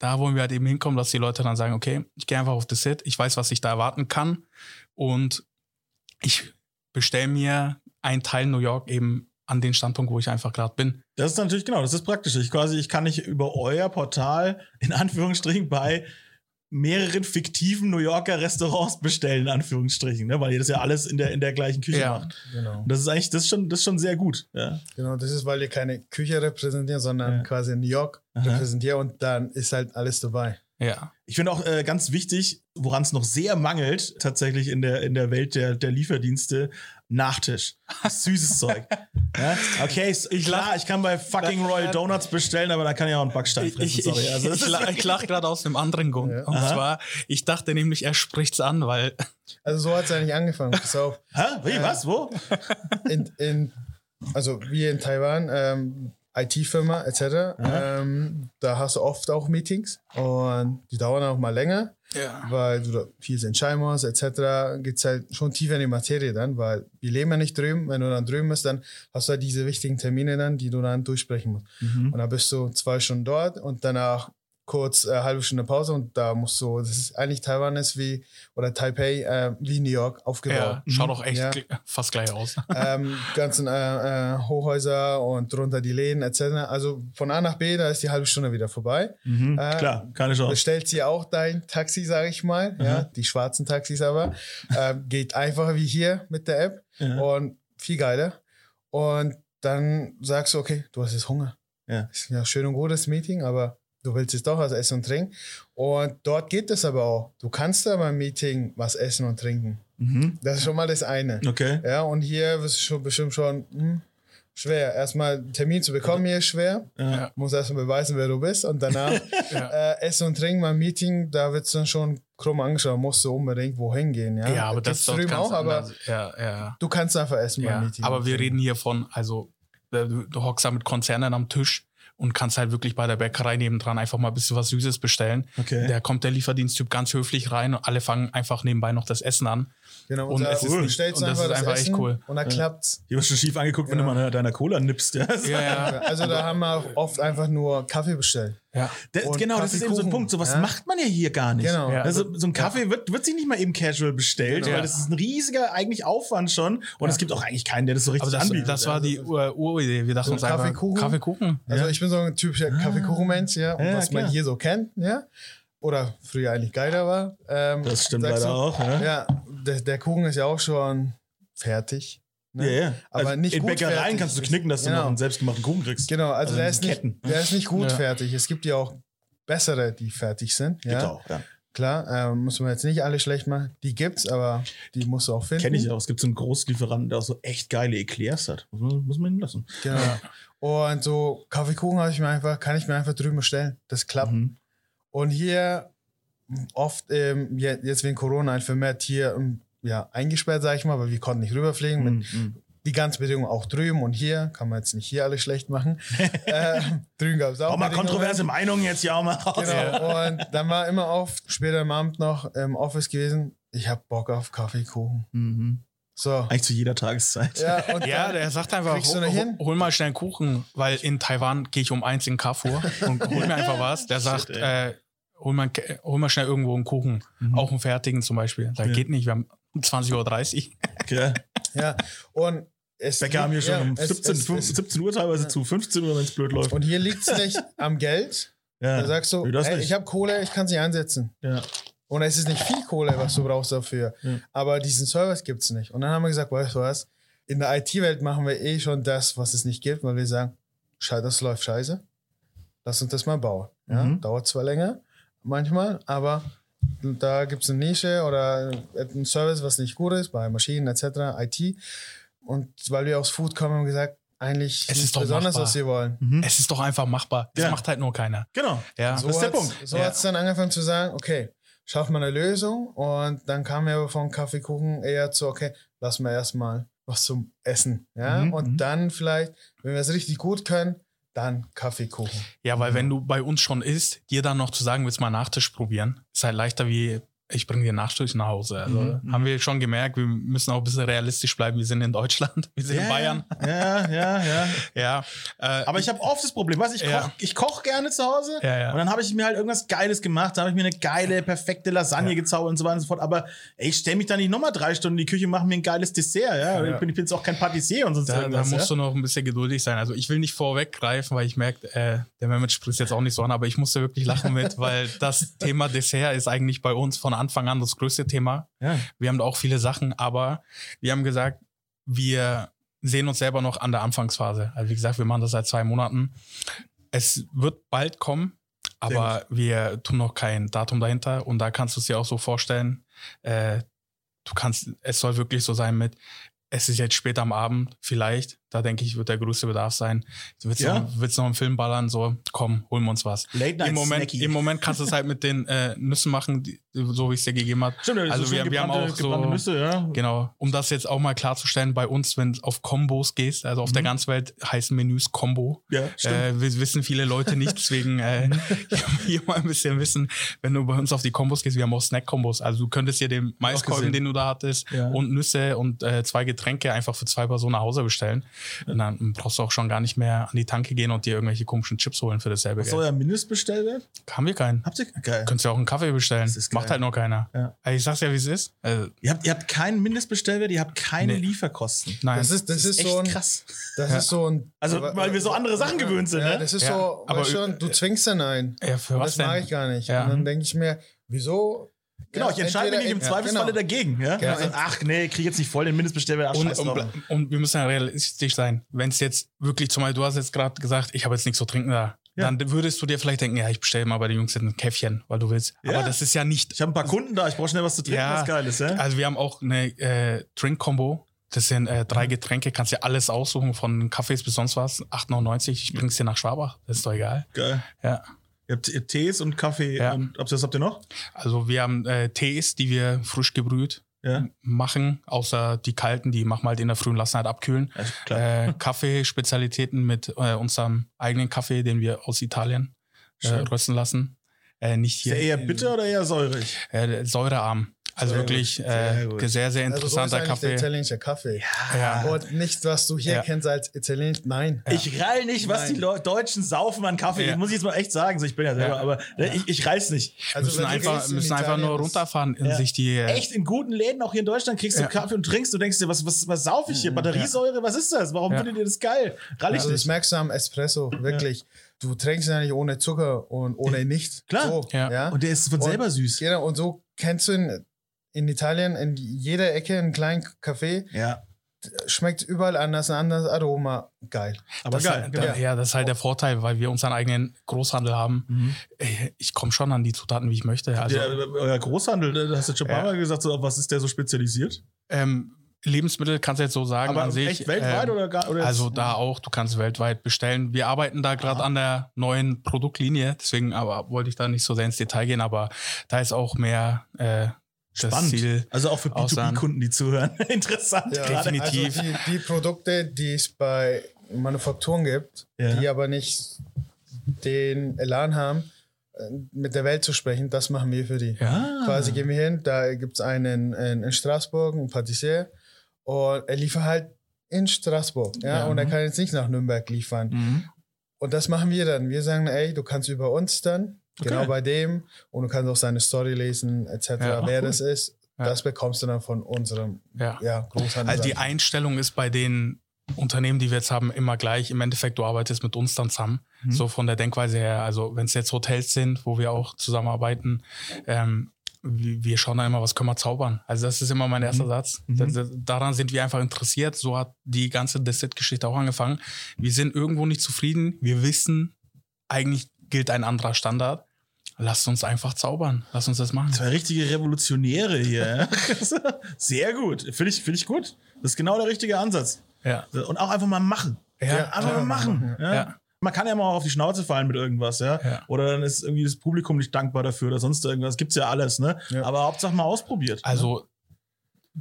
da wollen wir halt eben hinkommen, dass die Leute dann sagen, okay, ich gehe einfach auf The Sit, ich weiß, was ich da erwarten kann und ich bestelle mir einen Teil New York eben an den Standpunkt, wo ich einfach gerade bin. Das ist natürlich genau, das ist praktisch. Ich quasi, ich kann nicht über euer Portal in Anführungsstrichen bei mehreren fiktiven New Yorker Restaurants bestellen, in Anführungsstrichen, ne? weil ihr das ja alles in der, in der gleichen Küche Ja. macht. Genau. Und das ist eigentlich, das ist schon, das ist schon sehr gut. Ja. Genau, das ist, weil ihr keine Küche repräsentiert, sondern Ja. quasi New York Aha. repräsentiert und dann ist halt alles dabei. Ja. Ich finde auch äh, ganz wichtig, woran es noch sehr mangelt, tatsächlich in der, in der Welt der, der Lieferdienste, Nachtisch. Süßes Zeug. Ja? Okay, ist klar, ich kann bei fucking Royal Donuts bestellen, aber da kann ich auch einen Backstein fressen. Ich, ich, sorry. Also, ich, la- ich lach gerade aus einem anderen Grund. Ja. Und Aha. zwar, ich dachte nämlich, er spricht's an, weil Also so hat es eigentlich angefangen. Pass auf. Hä? Wie, was? Wo? in, in, also wir in Taiwan, ähm, IT-Firma etc., ähm, da hast du oft auch Meetings und die dauern auch mal länger, ja. weil du da viel entscheiden musst etc., geht es halt schon tiefer in die Materie dann, weil wir leben ja nicht drüben, wenn du dann drüben bist, dann hast du halt diese wichtigen Termine dann, die du dann durchsprechen musst. Mhm. Und dann bist du zwei Stunden dort und danach kurz äh, halbe Stunde Pause und da musst du, das ist eigentlich Taiwan ist wie, oder Taipei, äh, wie New York aufgebaut ja, schaut auch echt Ja. fast gleich aus. ähm, ganzen äh, äh, Hochhäuser und drunter die Läden etc. Also von A nach B, da ist die halbe Stunde wieder vorbei. Mhm. Äh, Klar, keine Chance. Bestellt sie auch dein Taxi, sage ich mal, ja, die schwarzen Taxis aber. ähm, geht einfacher wie hier mit der App Ja. und viel geiler. Und dann sagst du, okay, du hast jetzt Hunger. Ja. Ist ja schön und gutes Meeting, aber du willst jetzt doch was essen und trinken. Und dort geht es aber auch. Du kannst da beim Meeting was essen und trinken. Mhm. Das ist schon mal das eine. Okay. Ja, und hier ist es schon bestimmt schon hm, schwer. Erstmal einen Termin zu bekommen hier ist schwer. Ja. Muss erstmal beweisen, wer du bist. Und danach Ja. äh, Essen und Trinken beim Meeting, da wird es dann schon krumm angeschaut. Musst du unbedingt wohin gehen. Ja, Ja, aber das Gibt's dort drüben kannst auch, aber anders- ja, ja. du kannst einfach essen beim Meeting. aber wir reden hier von, also äh, du, du hockst da mit Konzernen am Tisch und kannst halt wirklich bei der Bäckerei nebendran einfach mal ein bisschen was Süßes bestellen. Okay. Da kommt der Lieferdiensttyp ganz höflich rein und alle fangen einfach nebenbei noch das Essen an. Genau, und da es ist nicht- bestellst du und das einfach ist einfach echt Essen cool. Und dann klappt's. Hier wirst du schief angeguckt, wenn du mal deiner Cola nippst. Ja. Ja, ja. Also da haben wir auch oft einfach nur Kaffee bestellt. Ja. Und genau, das ist eben so ein Punkt. Sowas ja. macht man ja hier gar nicht. Genau. Ja. Also so ein Kaffee wird, wird sich nicht mal eben casual bestellt, Genau. weil das ist ein riesiger eigentlich Aufwand schon. Und es gibt auch eigentlich keinen, der das so richtig Aber das, anbietet. das war die Ur- Uridee. Wir dachten So uns einfach, Kaffeekuchen? Kaffeekuchen. Also Ja. ich bin so ein typischer Kaffeekuchenmensch, ja, und Ja, was man klar. hier so kennt, ja. Oder früher eigentlich geiler war. Ähm, Das stimmt leider du, auch. Ja, Ja, der, der Kuchen ist ja auch schon fertig. Ja. Ne? ja. Aber nicht in gut Bäckereien fertig. kannst du knicken, dass du Genau. noch einen selbstgemachten Kuchen kriegst. Genau, also, Also der, ist nicht, der ist nicht gut Ja. fertig. Es gibt ja auch bessere, die fertig sind. Ja, auch, ja. klar, ähm, muss man jetzt nicht alle schlecht machen. Die gibt's, aber die musst du auch finden. Kenne ich auch. Es gibt so einen Großlieferanten, der auch so echt geile Eclairs hat. Muss man, muss man ihn lassen. Genau. Und so Kaffeekuchen habe ich mir einfach, kann ich mir einfach drüben bestellen. Das klappt. Mhm. Und hier oft, ähm, je- jetzt wegen Corona, ein vermehrt hier ja, eingesperrt, sage ich mal, weil wir konnten nicht rüberfliegen. Mit Mhm. die ganzen Bedingungen auch drüben und hier, kann man jetzt nicht hier alles schlecht machen. äh, drüben gab es auch. Auch mal kontroverse Meinungen jetzt ja auch mal raus. Genau. Und dann war immer oft später am Abend noch im Office gewesen, ich habe Bock auf Kaffeekuchen. Mhm. So. Eigentlich zu jeder Tageszeit. Ja, und Ja, der sagt einfach, hol, hol, hol mal schnell einen Kuchen, weil in Taiwan gehe ich um eins in Carrefour und hol mir einfach was. Der sagt, ey. äh, hol, mal, hol mal schnell irgendwo einen Kuchen, auch einen fertigen zum Beispiel. Da Ja. geht nicht, wir haben 20.30 Uhr. Okay. ja. Und es Bäcker haben hier schon ja, um es- 17, es- 15, es- 17 Uhr teilweise zu, 15 Uhr, wenn es blöd läuft. Und hier liegt es nicht am Geld. ja. Da sagst du, Nee, ey, ich habe Kohle, ich kann sie einsetzen. ja. Und es ist nicht viel Kohle, was du brauchst dafür. Ja. Aber diesen Service gibt es nicht. Und dann haben wir gesagt, weißt du was? In der IT-Welt machen wir eh schon das, was es nicht gibt, weil wir sagen, scheiße, das läuft scheiße. Lass uns das mal bauen. Ja? Mhm. Dauert zwar länger, manchmal, aber da gibt es eine Nische oder einen Service, was nicht gut ist, bei Maschinen etc., IT. Und weil wir aus Food kommen, haben wir gesagt, eigentlich Es ist doch besonders, machbar. was wir wollen. Mhm. Es ist doch einfach machbar. Das Ja. macht halt nur keiner. Genau. Ja. So Das ist der hat's- Punkt. So Ja. hat es dann angefangen zu sagen, okay, schaffen wir eine Lösung. Und dann kamen wir aber von Kaffeekuchen eher zu, okay, lassen wir erstmal was zum Essen. Ja? Mhm, Und mhm. dann vielleicht, wenn wir es richtig gut können, dann Kaffeekuchen. Ja, weil wenn du bei uns schon isst, dir dann noch zu sagen, willst du mal Nachtisch probieren, ist halt leichter wie ich bringe dir Nachtisch nach Hause. Also Mhm. haben wir schon gemerkt, wir müssen auch ein bisschen realistisch bleiben. Wir sind in Deutschland, wir sind in Bayern. Ja, ja, ja. Ja. Äh, Aber ich habe oft das Problem, weißt du, ich Ja. koche ich koch gerne zu Hause Ja, ja. und dann habe ich mir halt irgendwas Geiles gemacht, da habe ich mir eine geile, perfekte Lasagne gezaubert und so weiter und so fort. Aber ey, ich stelle mich da nicht nochmal drei Stunden in die Küche und mache mir ein geiles Dessert. Ja? Ich, bin, ich bin jetzt auch kein Patissier und sonst da, da irgendwas. musst ja? du noch ein bisschen geduldig sein. Also ich will nicht vorweggreifen, weil ich merke, äh, der Mehmet spricht jetzt auch nicht so an, aber ich musste wirklich lachen mit, weil das Thema Dessert ist eigentlich bei uns von Anfang an das größte Thema. Ja. Wir haben da auch viele Sachen, aber wir haben gesagt, wir sehen uns selber noch an der Anfangsphase. Also wie gesagt, wir machen das seit zwei Monaten. Es wird bald kommen, aber wir tun noch kein Datum dahinter und da kannst du es dir auch so vorstellen. Äh, du kannst, es soll wirklich so sein mit, es ist jetzt später am Abend, vielleicht, da denke ich, wird der größte Bedarf sein. Du willst, Ja. noch, willst noch einen Film ballern, so, komm, holen wir uns was. Late Night Im Moment, Snacky. Im Moment kannst du es halt mit den äh, Nüssen machen, die, so wie ich es dir gegeben habe. Stimmt, also ist wir, wir haben auch so, Nüsse, ja. genau, um das jetzt auch mal klarzustellen, bei uns, wenn du auf Kombos gehst, also auf der ganzen Welt heißen Menüs Combo. Mhm. Ja, stimmt. Äh, wir wissen viele Leute nicht, deswegen äh, hier mal ein bisschen wissen, wenn du bei uns auf die Kombos gehst, wir haben auch Snack-Kombos. Also du könntest dir den Maiskolben, den du da hattest, Ja. und Nüsse und äh, zwei Getränke einfach für zwei Personen nach Hause bestellen. Und dann brauchst du auch schon gar nicht mehr an die Tanke gehen und dir irgendwelche komischen Chips holen für dasselbe Geld. euer Mindestbestellwert? Haben wir keinen. Habt ihr? Geil. Könntest du auch einen Kaffee bestellen. Das. Macht halt noch keiner. Ja. Also Ich sag's ja, wie es ist. Also, Ihr habt, ihr habt keinen Mindestbestellwert, ihr habt keine Nee. Lieferkosten. nein. Das ist, das ist, Echt so ein, krass. das Ja. ist so ein. Also, weil wir so andere Sachen gewöhnt sind, ja, ne? Das ist Ja, so, aber- schon, du zwingst dann ein. ja, für Und was das mag ich gar nicht. Ja. Und dann denke ich mir, wieso? Genau, ich entscheide mich im Zweifelsfalle genau. dagegen. Ja? Genau. Also, ach nee, krieg jetzt nicht voll den Mindestbestellwert. Und, und, und wir müssen ja realistisch sein. Wenn es jetzt wirklich, zumal du hast jetzt gerade gesagt, ich habe jetzt nichts zu trinken da, Ja. dann würdest du dir vielleicht denken, ja, ich bestelle mal bei den Jungs ein Käffchen, weil du willst. Ja. Aber das ist ja nicht. Ich habe ein paar Kunden da, ich brauche schnell was zu trinken, Ja. was geil ist, ja? Also wir haben auch eine äh, Drink-Combo. Das sind äh, drei Getränke, kannst dir alles aussuchen, von Kaffees bis sonst was. 8,99, ich bring's dir nach Schwabach, das ist doch egal. Geil. Ja. Ihr habt, ihr Tees und Kaffee Ja. und was habt ihr noch? Also wir haben äh, Tees, die wir frisch gebrüht Ja. machen, außer die kalten, die machen wir halt in der frühen lassen halt abkühlen. Klar. Äh, Kaffeespezialitäten mit äh, unserem eigenen Kaffee, den wir aus Italien äh, rösten lassen. Äh, nicht Ist hier. der eher bitter oder eher säurig? Äh, säurearm. Also Sehr wirklich gut, äh, sehr gut. sehr, sehr Also so ist interessanter eigentlich der Kaffee. italienische Kaffee. Ja. Und nicht, was du hier Ja. kennst als Italienisch. Nein. Ich rall nicht, was Nein. die Leu Deutschen saufen an Kaffee. Ja. Das muss ich jetzt mal echt sagen. So, ich bin ja selber, Ja. aber ne, ich, ich reiß nicht. Also müssen einfach, müssen einfach nur runterfahren in Ja. sich die. äh, Echt in guten Läden, auch hier in Deutschland, kriegst du Ja. Kaffee und trinkst. Du denkst dir, was, was, was sauf ich hier? Batteriesäure? Was ist das? Warum Ja. findet ihr das geil? Rall ich Also das nicht. merkst du am Espresso, wirklich. Du trinkst ja nicht ohne Zucker und ohne nichts. Klar. So, Ja. ja. Und der ist von Und- selber süß. Genau, und so kennst du in, in Italien in jeder Ecke einen kleinen Kaffee. Ja. Schmeckt überall anders, ein anderes Aroma. Geil. Aber das, geil. da, genau. ja, das ist halt der Vorteil, weil wir unseren eigenen Großhandel haben. Mhm. Ich komme schon an die Zutaten, wie ich möchte. Also der, euer Großhandel, da hast du schon ein paar. Mal gesagt, so, was ist der so spezialisiert? ähm, Lebensmittel kannst du jetzt so sagen Aber an sich. echt weltweit ähm, oder gar? Oder Also da auch, du kannst weltweit bestellen. Wir arbeiten da gerade an der neuen Produktlinie, deswegen aber wollte ich da nicht so sehr ins Detail gehen, aber da ist auch mehr äh, das Spannend. Ziel. Also auch für Aussahen. B2B-Kunden, die zuhören. Interessant Ja, definitiv. Also die, die Produkte, die es bei Manufakturen gibt, Ja. die aber nicht den Elan haben, äh, mit der Welt zu sprechen, das machen wir für die. Ja. Quasi gehen wir hin, da gibt es einen in, in Straßburg, einen Patissier, und er liefert halt in Straßburg. Ja, Ja. und er kann jetzt nicht nach Nürnberg liefern. Mhm. Und das machen wir dann. Wir sagen, ey, du kannst über uns dann, genau bei dem, und du kannst auch seine Story lesen, etc., Ja. wer cool. das ist. Ja. Das bekommst du dann von unserem Ja. ja, Großhandel. Also die Einstellung ist bei den Unternehmen, die wir jetzt haben, immer gleich. Im Endeffekt, du arbeitest mit uns dann zusammen. Mhm. So von der Denkweise her. Also wenn es jetzt Hotels sind, wo wir auch zusammenarbeiten, ähm, wir schauen da immer, was können wir zaubern. Also das ist immer mein erster Mhm. Satz. Mhm. Daran sind wir einfach interessiert. So hat die ganze Desert-Geschichte auch angefangen. Wir sind irgendwo nicht zufrieden. Wir wissen, eigentlich gilt ein anderer Standard. Lasst uns einfach zaubern. Lasst uns das machen. Zwei richtige Revolutionäre hier. Sehr gut. Finde ich, finde ich gut. Das ist genau der richtige Ansatz. Ja. Und auch einfach mal machen. Ja, einfach mal machen. Ja. Ja. Man kann ja mal auch auf die Schnauze fallen mit irgendwas, ja? Ja. Oder dann ist irgendwie das Publikum nicht dankbar dafür oder sonst irgendwas. Gibt's ja alles, ne? Ja. Aber Hauptsache mal ausprobiert. Also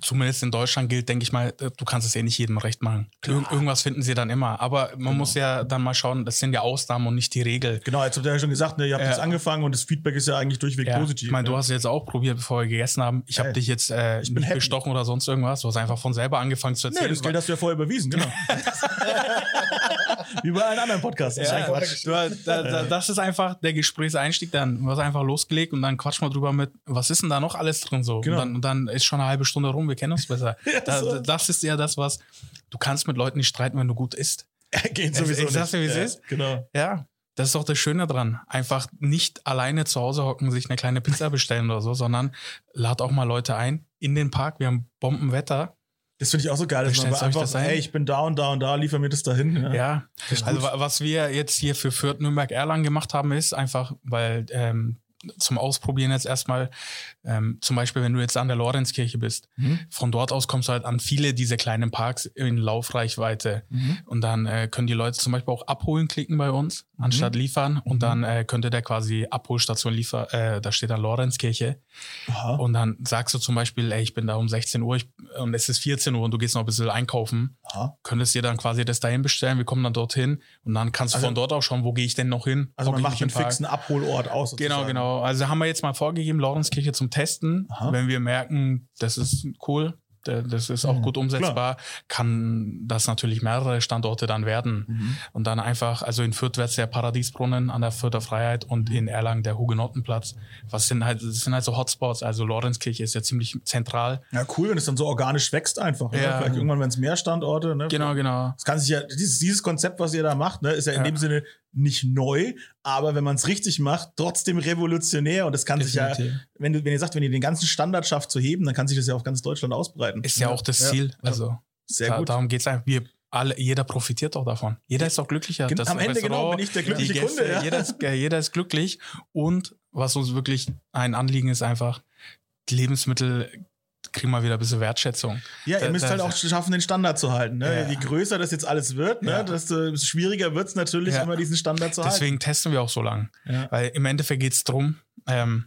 zumindest in Deutschland gilt, denke ich mal, äh, du kannst es eh nicht jedem recht machen. Ir irgendwas finden sie dann immer. Aber man Genau. muss ja dann mal schauen, das sind ja Ausnahmen und nicht die Regel. Genau, jetzt habt ihr ja schon gesagt, ne, ihr habt Ja. jetzt angefangen und das Feedback ist ja eigentlich durchweg Ja, positiv. ich meine, du ne? hast jetzt auch probiert, bevor wir gegessen haben. Ich habe dich jetzt äh, bin nicht happy. bestochen oder sonst irgendwas. Du hast einfach von selber angefangen zu Nee, erzählen. das Geld hast du ja vorher überwiesen, genau. Wie bei allen anderen Podcasts. Das ist Ja, du, da, das ist einfach der Gesprächseinstieg. Dann du hast einfach losgelegt und dann quatsch mal drüber mit, was ist denn da noch alles drin so? Genau. Und, dann, und dann ist schon eine halbe Stunde rum, wir kennen uns besser. da. Das ist ja das, was du kannst mit Leuten nicht streiten, wenn du gut isst. Geht sowieso ich sag's dir, wie es ja, ist. Genau. Ja, das ist doch das Schöne dran. Einfach nicht alleine zu Hause hocken, sich eine kleine Pizza bestellen oder so, sondern lad auch mal Leute ein in den Park. Wir haben Bombenwetter. Das finde ich auch so geil, dass man einfach, das hey, ich bin da und da und da, liefer mir das dahin. Ja. Ja, also wa- was wir jetzt hier für Fürth Nürnberg Erlangen gemacht haben, ist einfach, weil ähm, zum Ausprobieren jetzt erstmal, ähm, zum Beispiel, wenn du jetzt an der Lorenzkirche bist, Mhm. von dort aus kommst du halt an viele dieser kleinen Parks in Laufreichweite. Mhm. Und dann äh, können die Leute zum Beispiel auch abholen klicken bei uns, anstatt Mhm. liefern. Und dann äh, könnte der quasi Abholstation liefern, äh, da steht dann Lorenzkirche. Aha. Und dann sagst du zum Beispiel, ey, ich bin da um 16 Uhr ich, und es ist 14 Uhr und du gehst noch ein bisschen einkaufen Aha. könntest dir dann quasi das dahin bestellen, wir kommen dann dorthin und dann kannst du Also- von dort auch schauen, wo gehe ich denn noch hin? Also man ich macht einen fixen Abholort aus. Genau, sozusagen. genau. Also haben wir jetzt mal vorgegeben, Lorenzkirche zum Testen. Aha. Wenn wir merken, das ist cool, das ist auch Mhm, gut umsetzbar, kann das natürlich mehrere Standorte dann werden. Mhm. Und dann einfach, also in Fürth wäre es der Paradiesbrunnen an der Fürther Freiheit und in Erlangen der Hugenottenplatz. Was sind halt, das sind halt so Hotspots. Also Lorenzkirche ist ja ziemlich zentral. Ja, cool, wenn es dann so organisch wächst einfach. Ne? Ja. Vielleicht irgendwann, wenn es mehr Standorte. Ne? Genau, genau. Das kann sich ja, dieses, dieses Konzept, was ihr da macht, ne, ist ja in Ja. dem Sinne nicht neu, aber wenn man es richtig macht, trotzdem revolutionär. Und das kann sich ja, Definitiv. wenn, du, wenn ihr sagt, wenn ihr den ganzen Standard schafft zu heben, dann kann sich das ja auf ganz Deutschland ausbreiten. Ist ja, auch das Ja. Ziel. Ja. Also Sehr da, gut. darum geht's einfach. Wir alle, jeder profitiert auch davon. Jeder ist auch glücklicher. Gen- Das am Ende genau bin ich der glückliche Gäste, Kunde, ja. Jeder, ist, jeder ist glücklich. Und was uns wirklich ein Anliegen ist, einfach die Lebensmittel kriegen mal wieder ein bisschen Wertschätzung. Ja, ihr müsst da- halt auch schaffen, den Standard zu halten. Ne? Ja. Je größer das jetzt alles wird, ne, Ja. desto schwieriger wird es natürlich, Ja. immer diesen Standard zu halten. Deswegen testen wir auch so lang. Ja. Weil im Endeffekt geht's drum, ähm,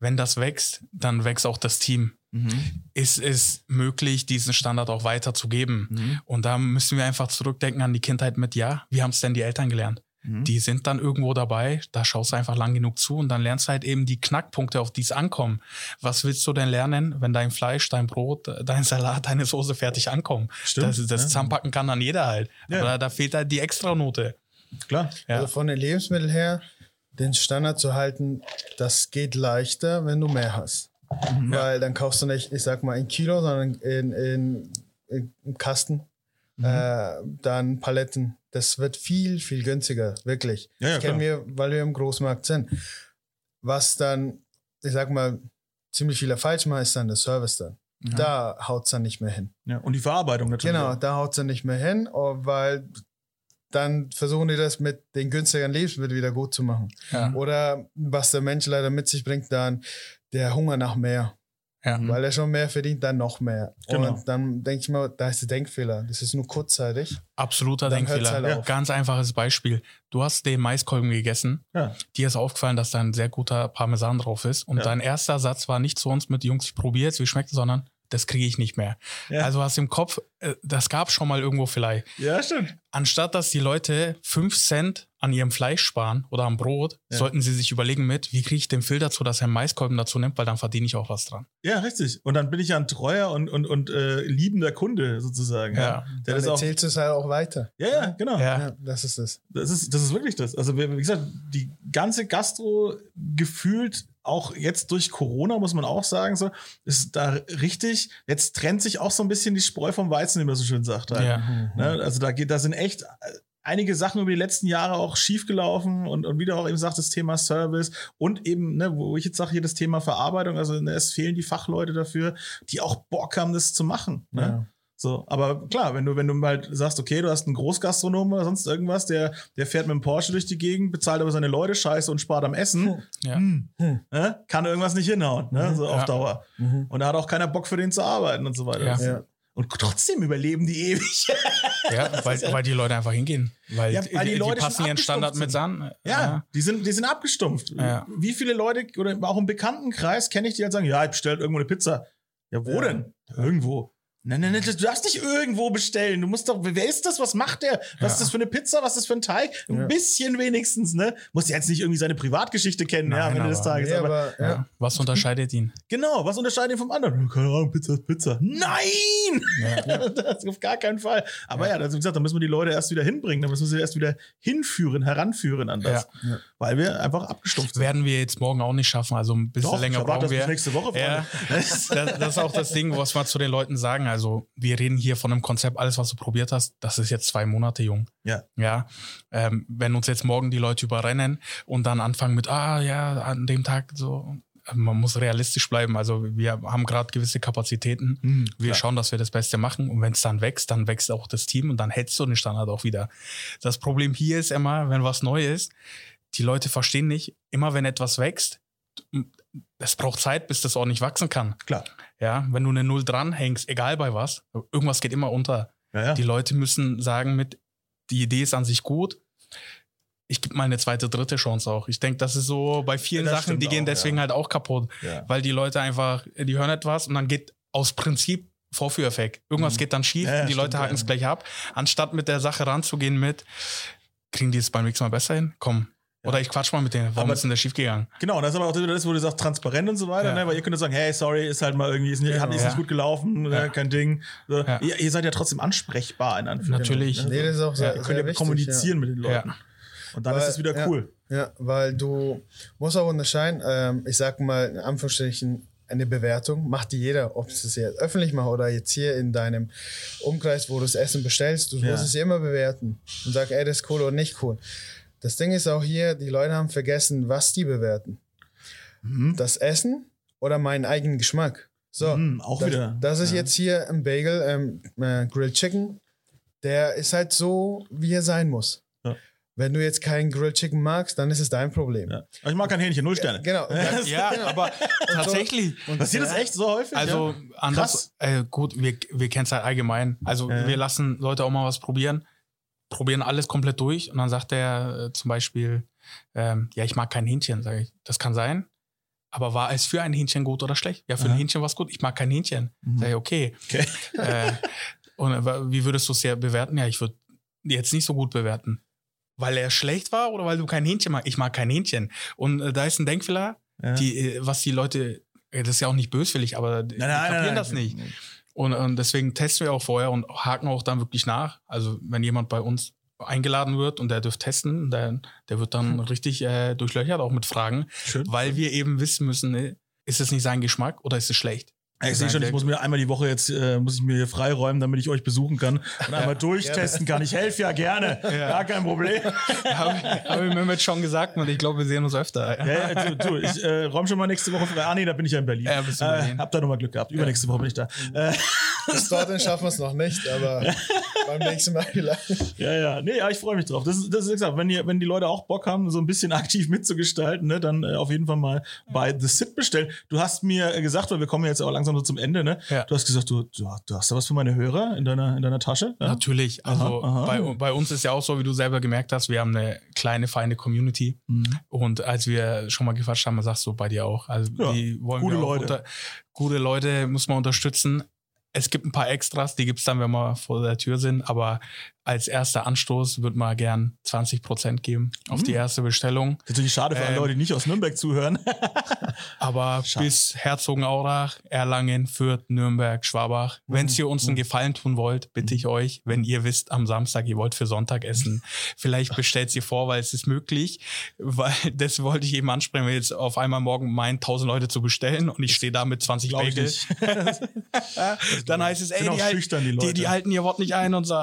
wenn das wächst, dann wächst auch das Team. Mhm. Ist es möglich, diesen Standard auch weiterzugeben? Mhm. Und da müssen wir einfach zurückdenken an die Kindheit mit, ja, wie haben es denn die Eltern gelernt? Mhm. Die sind dann irgendwo dabei, da schaust du einfach lang genug zu und dann lernst du halt eben die Knackpunkte, auf die es ankommen. Was willst du denn lernen, wenn dein Fleisch, dein Brot, dein Salat, deine Soße fertig ankommen? Stimmt, Das, das ja. zusammenpacken kann dann jeder halt. Ja. Aber da, fehlt halt die Extranote. Klar. Ja. Also von den Lebensmitteln her, den Standard zu halten, das geht leichter, wenn du mehr hast. Weil dann kaufst du nicht, ich sag mal, in Kilo, sondern in, in, in, in Kasten. Mhm. Äh, dann Paletten. Das wird viel, viel günstiger, wirklich. Ja, ja, kennen wir, weil wir im Großmarkt sind. Was dann, ich sag mal, ziemlich viele falsch machen, ist dann der Service dann. Da haut es dann nicht mehr hin. Ja. Und die Verarbeitung natürlich. Genau, da haut es dann nicht mehr hin, oh, weil dann versuchen die das mit den günstigeren Lebensmitteln wieder gut zu machen. Ja. Oder was der Mensch leider mit sich bringt, dann der Hunger nach mehr. Ja. Weil er schon mehr verdient, dann noch mehr. Genau. Und dann denke ich mal, da ist der Denkfehler. Das ist nur kurzzeitig. Absoluter Dann Denkfehler. halt auf. Ganz einfaches Beispiel. Du hast den Maiskolben gegessen. Ja. Dir ist aufgefallen, dass da ein sehr guter Parmesan drauf ist. Und Ja. dein erster Satz war nicht zu uns mit Jungs, ich probiere jetzt, wie schmeckt es, sondern das kriege ich nicht mehr. Ja. Also hast im Kopf, äh, das gab schon mal irgendwo vielleicht. ja, stimmt. Anstatt dass die Leute fünf Cent an ihrem Fleisch sparen oder am Brot, Ja. sollten sie sich überlegen mit, wie kriege ich den Phil dazu, dass er einen Maiskolben dazu nimmt, weil dann verdiene ich auch was dran. Ja, richtig. Und dann bin ich ja ein treuer und, und, und äh, liebender Kunde sozusagen. Ja. Der Dann erzählst du es halt auch weiter. Ja, ja, genau. Ja. Ja, das ist es. Das ist, das ist wirklich das. Also, wie gesagt, die ganze Gastro gefühlt, auch jetzt durch Corona, muss man auch sagen, so, ist da richtig, jetzt trennt sich auch so ein bisschen die Spreu vom Weizen, wie man so schön sagt. Halt. Ja. Ne? Also da geht, da sind echt einige Sachen über die letzten Jahre auch schiefgelaufen und, und wieder auch eben sagt das Thema Service und eben, ne, wo ich jetzt sage, hier das Thema Verarbeitung, also ne, es fehlen die Fachleute dafür, die auch Bock haben, das zu machen. Ne? Ja. So, aber klar, wenn du, wenn du halt sagst, okay, du hast einen Großgastronom oder sonst irgendwas, der, der fährt mit dem Porsche durch die Gegend, bezahlt aber seine Leute scheiße und spart am Essen, Ja. hm, ne? kann irgendwas nicht hinhauen, ne? so auf Ja. Dauer. Mhm. Und da hat auch keiner Bock für den zu arbeiten und so weiter. Ja. Ja. Und trotzdem überleben die ewig. Ja, weil, weil die Leute einfach hingehen. Weil, Ja, weil die die, Leute passen schon ihren Standard mit abgestumpft an. Ja, die sind, die sind abgestumpft. Ja. Wie viele Leute oder auch im Bekanntenkreis kenne ich, die halt sagen, ja, ich bestelle irgendwo eine Pizza. Ja, wo Ja. denn? Irgendwo. Nein, nein, nein, du darfst nicht irgendwo bestellen. Du musst doch, wer ist das? Was macht der? Was ist das für eine Pizza? Was ist das für ein Teig? Ein Ja. bisschen wenigstens, ne? Musst ja jetzt nicht irgendwie seine Privatgeschichte kennen, ja, am Nein, Ende des aber- Tages. Nee, aber, aber, ja. Ja. Was unterscheidet ihn? genau, was unterscheidet ihn vom anderen? Keine Ahnung, Pizza ist Pizza. Nein! Ja. das auf gar keinen Fall. Aber ja, das, wie gesagt, da müssen wir die Leute erst wieder hinbringen, da müssen wir sie erst wieder hinführen, heranführen an das. Ja. Weil wir einfach abgestumpft sind. Werden wir jetzt morgen auch nicht schaffen. Also ein bisschen Doch, länger brauchen das bis wir. nächste Woche, Freunde. Ja, das, das ist auch das Ding, was wir zu den Leuten sagen. Also, wir reden hier von einem Konzept, alles, was du probiert hast, das ist jetzt zwei Monate jung. Ja. Ja. Ähm, wenn uns jetzt morgen die Leute überrennen und dann anfangen mit, ah ja, an dem Tag so, man muss realistisch bleiben. Also, wir haben gerade gewisse Kapazitäten. Hm, Wir schauen, dass wir das Beste machen. Und wenn es dann wächst, dann wächst auch das Team und dann hältst du den Standard auch wieder. Das Problem hier ist immer, wenn was neu ist, die Leute verstehen nicht, immer wenn etwas wächst, es braucht Zeit, bis das ordentlich wachsen kann. Klar. Ja, wenn du eine Null dranhängst, egal bei was, irgendwas geht immer unter. Ja, ja. Die Leute müssen sagen mit, die Idee ist an sich gut. Ich gebe mal eine zweite, dritte Chance auch. Ich denke, das ist so bei vielen Ja, Sachen, die gehen auch, deswegen halt auch kaputt weil die Leute einfach, die hören etwas und dann geht aus Prinzip Vorführeffekt. Irgendwas Mhm. geht dann schief und die Leute haken es gleich ab, anstatt mit der Sache ranzugehen mit, kriegen die es beim nächsten Mal besser hin? Komm. Ja. Oder ich quatsch mal mit denen. Warum Aber- ist denn das schief gegangen? Genau, und das ist aber auch wieder das, wo du sagst, transparent und so weiter, Ja. ne? weil ihr könnt sagen, hey, sorry, ist halt mal irgendwie, ist nicht, hat nicht, ist Ja. nicht gut gelaufen, ne? Ja. kein Ding. So. Ja. Ihr, ihr seid ja trotzdem ansprechbar in Anführungszeichen. Natürlich. Ne? Nee, das ist auch sehr, ihr könnt sehr ja wichtig, kommunizieren mit den Leuten. Ja. Und dann Weil- ist es wieder ja. cool. Ja. ja, weil du musst auch unterscheiden, ähm, ich sag mal in Anführungsstrichen, eine Bewertung macht die jeder, ob du es jetzt öffentlich machst oder jetzt hier in deinem Umkreis, wo du das Essen bestellst. Du Ja. musst es immer bewerten und sagen, ey, das ist cool oder nicht cool. Das Ding ist auch hier, die Leute haben vergessen, was die bewerten. Mhm. Das Essen oder meinen eigenen Geschmack. So, Mhm, auch das, wieder. Das ist Ja. jetzt hier ein Bagel, ähm, äh, Grilled Chicken. Der ist halt so, wie er sein muss. Ja. Wenn du jetzt keinen Grilled Chicken magst, dann ist es dein Problem. Ja. Ich mag kein Hähnchen, null Sterne. Genau. Ja, aber tatsächlich. Passiert das echt so häufig? Also ja? anders, äh, gut, wir, wir kennen es halt allgemein. Also Ja. wir lassen Leute auch mal was probieren, probieren alles komplett durch und dann sagt er äh, zum Beispiel, ähm, ja, ich mag kein Hähnchen, sage ich. Das kann sein. Aber war es für ein Hähnchen gut oder schlecht? Ja, für Aha. ein Hähnchen war es gut. Ich mag kein Hähnchen. Mhm. Sag ich, okay. Okay. Äh, und äh, wie würdest du es ja bewerten? Ja, ich würde jetzt nicht so gut bewerten. Weil er schlecht war oder weil du kein Hähnchen magst? Ich mag kein Hähnchen. Und äh, da ist ein Denkfehler, Ja. die, äh, was die Leute, äh, das ist ja auch nicht böswillig, aber die, Nein, die nein, kapieren nein. das nicht. Und, und deswegen testen wir auch vorher und haken auch dann wirklich nach. Also wenn jemand bei uns eingeladen wird und der dürft testen, der, der wird dann richtig äh, durchlöchert, auch mit Fragen, Schön. weil wir eben wissen müssen, ne, ist es nicht sein Geschmack oder ist es schlecht? Ja, Ich sehe schon, ich muss mir einmal die Woche jetzt äh, muss ich mir hier freiräumen, damit ich euch besuchen kann und einmal durchtesten kann. Ich helfe ja gerne, gar kein Problem. Habe hab ich Mehmet schon gesagt und ich glaube, wir sehen uns öfter. Ja, ja, du, du, ich äh, räume schon mal nächste Woche frei. Ah, nee, da bin ich ja in Berlin. Ja, bist du in äh, Berlin. hab da nochmal Glück gehabt. Übernächste Woche bin ich da. Äh, Bis dorthin schaffen wir es noch nicht, aber beim nächsten Mal vielleicht. ja, ja. Nee, ja, ich freue mich drauf. Das ist, das ist gesagt, wenn, ihr, wenn die Leute auch Bock haben, so ein bisschen aktiv mitzugestalten, ne, dann äh, auf jeden Fall mal bei The Sit bestellen. Du hast mir gesagt, weil wir kommen jetzt auch langsam so zum Ende, ne? Ja. Du hast gesagt, du, du, du hast da was für meine Hörer in deiner, in deiner Tasche. Ja? Natürlich. Also Aha, aha. Bei, bei uns ist ja auch so, wie du selber gemerkt hast, wir haben eine kleine, feine Community. Mhm. Und als wir schon mal gequatscht haben, sagst du bei dir auch. Also Ja, die wollen gute Leute. Unter, gute Leute muss man unterstützen. Es gibt ein paar Extras, die gibt's dann, wenn wir vor der Tür sind. Aber als erster Anstoß würde man gern 20 Prozent geben auf die Mhm. erste Bestellung. Das ist natürlich schade für alle Ähm, Leute, die nicht aus Nürnberg zuhören. Aber Schade. bis Herzogenaurach, Erlangen, Fürth, Nürnberg, Schwabach. Wenn ihr uns einen Gefallen tun wollt, bitte ich euch, wenn ihr wisst, am Samstag, ihr wollt für Sonntag essen, vielleicht bestellt sie vor, weil es ist möglich. Weil das wollte ich eben ansprechen, jetzt auf einmal morgen meinen 1000 Leute zu bestellen und ich stehe da mit 20 Glaub ich Bagel. Dann heißt es, ey, die, die die, die halten ihr Wort nicht ein und so. äh,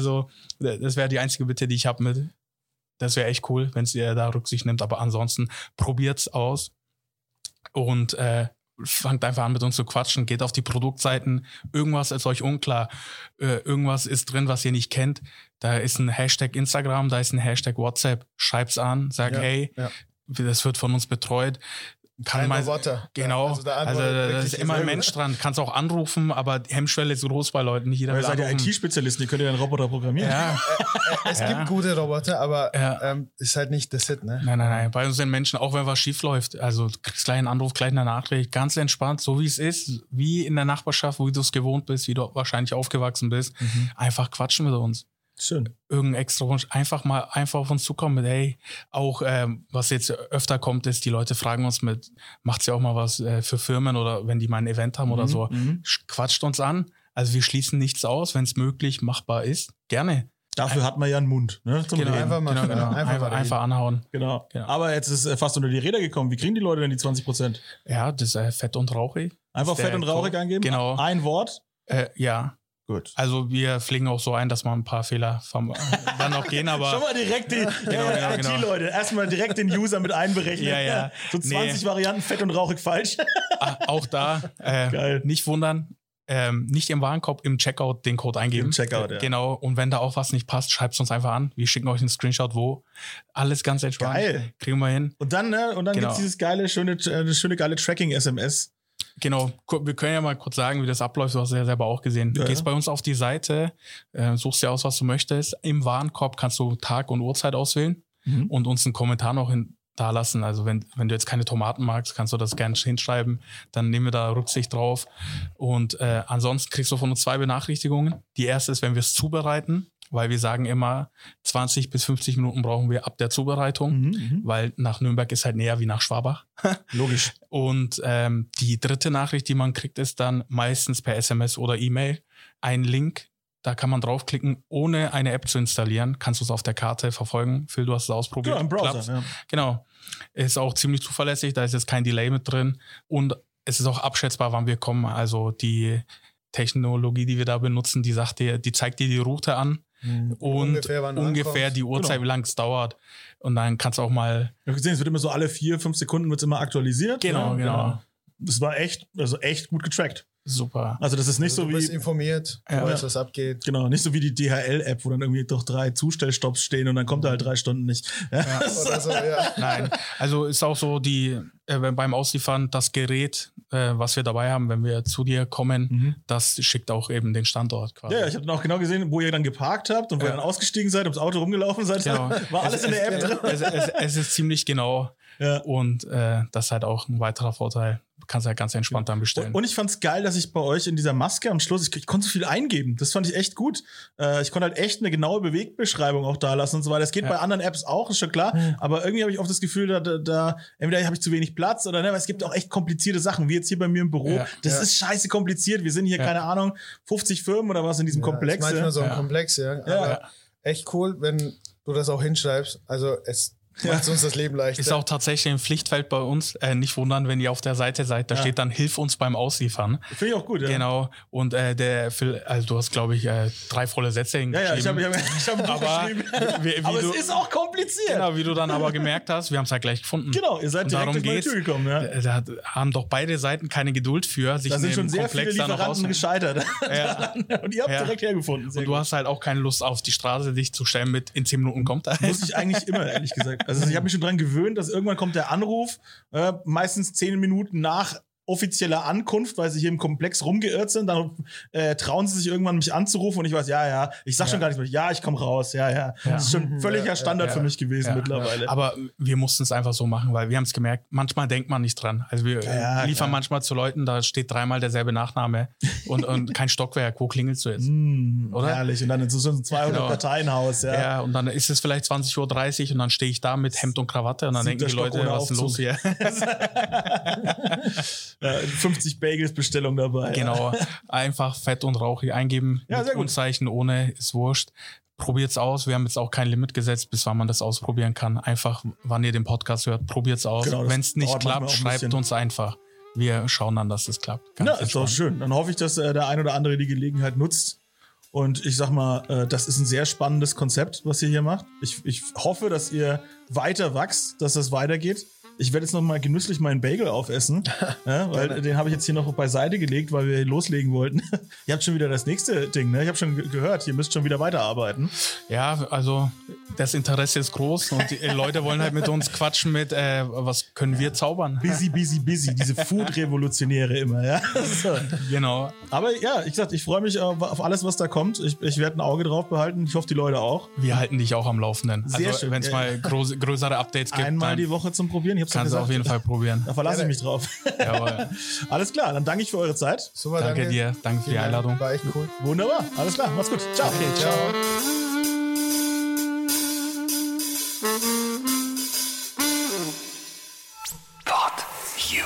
Also, das wäre die einzige Bitte, die ich habe mit. Das wäre echt cool, wenn ihr da Rücksicht nimmt. Aber ansonsten probiert's aus und äh, fangt einfach an mit uns zu quatschen, geht auf die Produktseiten. Irgendwas ist euch unklar. Äh, irgendwas ist drin, was ihr nicht kennt. Da ist ein Hashtag Instagram, da ist ein Hashtag WhatsApp. Schreibt's an, sag, Ja, hey, ja. das wird von uns betreut. Kann Kein mal, Roboter. Genau, Also da also, da ist immer ein. Mensch dran. Kannst auch anrufen, aber die Hemmschwelle ist groß bei Leuten. Nicht jeder Weil ihr seid ja. IT-Spezialisten, ihr könnt ja einen Roboter programmieren. Ja, Es Ja. gibt gute Roboter, aber Ja. ähm, ist halt nicht das Hit, ne? nein, nein, nein. Bei uns sind Menschen, auch wenn was schief läuft, also du kriegst gleich einen Anruf, gleich eine Nachricht, ganz entspannt, so wie es ist, wie in der Nachbarschaft, wie du es gewohnt bist, wie du wahrscheinlich aufgewachsen bist. Mhm. Einfach quatschen mit uns. Schön. irgendein extra Wunsch, einfach mal einfach auf uns zukommen mit, hey, auch ähm, was jetzt öfter kommt, ist, die Leute fragen uns mit, macht sie auch mal was äh, für Firmen oder wenn die mal ein Event haben oder so, Mhm. Sch- quatscht uns an. Also wir schließen nichts aus, wenn es möglich machbar ist, gerne. Dafür hat man ja einen Mund, ne? Zum Genau, Reden. einfach mal- genau, genau. einfach Einfach, einfach, anhauen. Genau. Genau. Aber jetzt ist äh, fast unter die Räder gekommen. Wie kriegen die Leute denn die 20 Prozent? Ja, das ist äh, fett und rauchig. Einfach fett und rauchig Code. eingeben? Genau. Ein Wort? Äh, ja, Gut. also wir pflegen auch so ein, dass man ein paar Fehler vom, dann auch gehen, aber Schon mal direkt die Genau, äh, genau, genau. IT-Leute. Erstmal direkt den User mit einberechnen. Ja, ja. So 20 Nee. Varianten fett und rauchig falsch. Ah, auch da äh, nicht wundern. Ähm, nicht im Warenkorb, im Checkout den Code eingeben. Im Checkout, ja. Genau. Und wenn da auch was nicht passt, schreibt es uns einfach an. Wir schicken euch einen Screenshot, wo. Alles ganz entspannt. Geil. Kriegen wir hin. Und dann, ne, und dann Genau. gibt's dieses geile, schöne, äh, schöne geile Tracking-SMS. Genau. Wir können ja mal kurz sagen, wie das abläuft. Du hast es ja selber auch gesehen. Du Ja, gehst ja. bei uns auf die Seite, äh, suchst dir aus, was du möchtest. Im Warenkorb kannst du Tag und Uhrzeit auswählen Mhm. und uns einen Kommentar noch hin da lassen. Also wenn, wenn du jetzt keine Tomaten magst, kannst du das gerne hinschreiben. Dann nehmen wir da Rücksicht drauf. Und äh, ansonsten kriegst du von uns zwei Benachrichtigungen. Die erste ist, wenn wir es zubereiten, weil wir sagen immer, 20 bis 50 Minuten brauchen wir ab der Zubereitung, Mhm, mhm. weil nach Nürnberg ist halt näher wie nach Schwabach. Logisch. Und ähm, die dritte Nachricht, die man kriegt, ist dann meistens per SMS oder E-Mail ein Link. Da kann man draufklicken, ohne eine App zu installieren. Kannst du es auf der Karte verfolgen. Phil, du hast es ausprobiert. Genau, im. Browser. Ja. Genau. Ist auch ziemlich zuverlässig, da ist jetzt kein Delay mit drin. Und es ist auch abschätzbar, wann wir kommen. Also die Technologie, die wir da benutzen, die sagt dir, die zeigt dir die Route an und Ungefähr, ungefähr die Uhrzeit, Genau. wie lange es dauert. Und dann kannst du auch mal. Ich habe gesehen, es wird immer so alle vier, fünf Sekunden wird's immer aktualisiert. Genau, ne? genau. Das war echt, also echt gut getrackt. Super. Also das ist nicht Also so du bist wie, informiert, du Ja. weißt, was abgeht. genau, nicht so wie die DHL-App, wo dann irgendwie doch drei Zustellstopps stehen und dann kommt er halt drei Stunden nicht. Ja. Oder so, ja. Nein, also ist auch so die äh, beim Ausliefern das Gerät, äh, was wir dabei haben, wenn wir zu dir kommen, Mhm. das schickt auch eben den Standort quasi. Ja, ich habe dann auch genau gesehen, wo ihr dann geparkt habt und wo Ja. ihr dann ausgestiegen seid, ums Auto rumgelaufen seid. Genau. War alles Es- in der es- App drin. Es, es, es ist ziemlich genau Ja. und äh, das ist halt auch ein weiterer Vorteil. Du kannst halt ganz entspannt dann bestellen. Und, ich fand's geil, dass ich bei euch in dieser Maske am Schluss, ich, ich konnte so viel eingeben. Das fand ich echt gut. Äh, ich konnte halt echt eine genaue Bewegbeschreibung auch da lassen und so weiter. Das geht Ja. bei anderen Apps auch, ist schon klar. Aber irgendwie habe ich oft das Gefühl, da, da, da entweder habe ich zu wenig Platz oder ne, weil es gibt auch echt komplizierte Sachen, wie jetzt hier bei mir im Büro. Ja. Das Ja. ist scheiße kompliziert. Wir sind hier, Ja. keine Ahnung, 50 Firmen oder was in diesem Ja, Komplex. Ist manchmal ja. so ein Ja. Komplex, ja. Ja. Aber Ja. echt cool, wenn du das auch hinschreibst. Also es Ja. Macht uns das Leben leichter. Ist auch tatsächlich ein Pflichtfeld bei uns. Äh, nicht wundern, wenn ihr auf der Seite seid. Da Ja. steht dann Hilf uns beim Ausliefern. Finde ich auch gut, ja. Genau. Und äh, der Phil, also du hast, glaube ich, äh, drei volle Sätze Ja, hingeschrieben. ja, ich habe ich hab, ich hab Aber wie- wie aber du- es ist auch kompliziert. Genau, wie du dann aber gemerkt hast, wir haben es halt gleich gefunden. Genau, ihr seid Und direkt darum durch geht's. Tür gekommen. Ja. Äh, Da haben doch beide Seiten keine Geduld für, sich Da sind in schon sehr Komplex viele Lieferanten gescheitert. Ja. Und ihr habt Ja. direkt hergefunden. Sehr Und du gut. hast halt auch keine Lust auf die Straße, dich zu stellen mit in 10 Minuten kommt er. Muss ich eigentlich immer, ehrlich gesagt. Also ich habe mich schon dran gewöhnt, dass irgendwann kommt der Anruf, äh, meistens zehn Minuten nach offizieller Ankunft, weil sie hier im Komplex rumgeirrt sind. Dann äh, trauen sie sich irgendwann, mich anzurufen und ich weiß, ja, ja, ich sag schon gar nichts mehr. Ja, ich komme raus, ja, ja. Das ist schon völliger Ja, Standard ja, für mich gewesen ja. mittlerweile. Aber wir mussten es einfach so machen, weil wir haben es gemerkt, manchmal denkt man nicht dran. Also wir Ja, liefern manchmal zu Leuten, da steht dreimal derselbe Nachname und, und kein Stockwerk. Wo klingelst du jetzt? Mm, Oder? Herrlich. Und dann in so so ein 200 Genau. Parteienhaus, ja. Ja. und dann ist es vielleicht 20.30 Uhr und dann stehe ich da mit Hemd und Krawatte und dann denken die Stock Leute, ohne was ist denn los hier? Ja, 50 Bagels Bestellung dabei. genau, einfach fett und rauchig eingeben, Ja, sehr gut. Unzeichen, ohne, ist wurscht. Probiert's aus. Wir haben jetzt auch kein Limit gesetzt, bis wann man das ausprobieren kann. Einfach, wann ihr den Podcast hört, probiert's aus. Genau, das Wenn es nicht klappt, ein schreibt bisschen. uns einfach. Wir schauen dann, dass es klappt. Ganz Ja, ist doch schön. Dann hoffe ich, dass äh, der ein oder andere die Gelegenheit nutzt. Und ich sag mal, äh, das ist ein sehr spannendes Konzept, was ihr hier macht. Ich, ich hoffe, dass ihr weiter wachst, dass das weitergeht. Ich werde jetzt noch mal genüsslich meinen Bagel aufessen, ja, weil den habe ich jetzt hier noch beiseite gelegt, weil wir loslegen wollten. ihr habt schon wieder das nächste Ding, ne? Ich habe schon ge- gehört, ihr müsst schon wieder weiterarbeiten. Ja, also das Interesse ist groß und die Leute wollen halt mit uns quatschen mit, äh, was können wir zaubern? Busy, busy, busy. Diese Food-Revolutionäre immer, ja. So. Genau. Aber ja, ich gesagt, ich freue mich auf alles, was da kommt. Ich, ich werde ein Auge drauf behalten. Ich hoffe, die Leute auch. Wir halten dich auch am Laufenden. Sehr also schön. wenn es mal groß, größere Updates gibt, Einmal die Woche zum Probieren. Ich ja kannst du gesagt. auf jeden Fall probieren. Da verlasse ich mich drauf. Jawohl. Alles klar, dann danke ich für eure Zeit. Super, Danke dir, danke für die Einladung. War echt cool. Wunderbar. Alles klar. Macht's gut. Ciao. Okay, ciao. Pod You.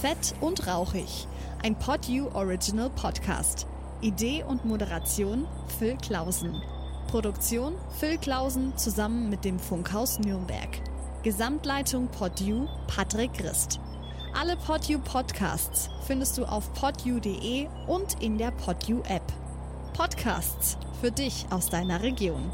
Fett und rauchig. Ein PodU Original Podcast. Idee und Moderation Phil Klausen. Produktion Phil Klausen zusammen mit dem Funkhaus Nürnberg. Gesamtleitung PodU Patrick Christ. Alle PodU Podcasts findest du auf podu.de und in der PodU App. Podcasts für dich aus deiner Region.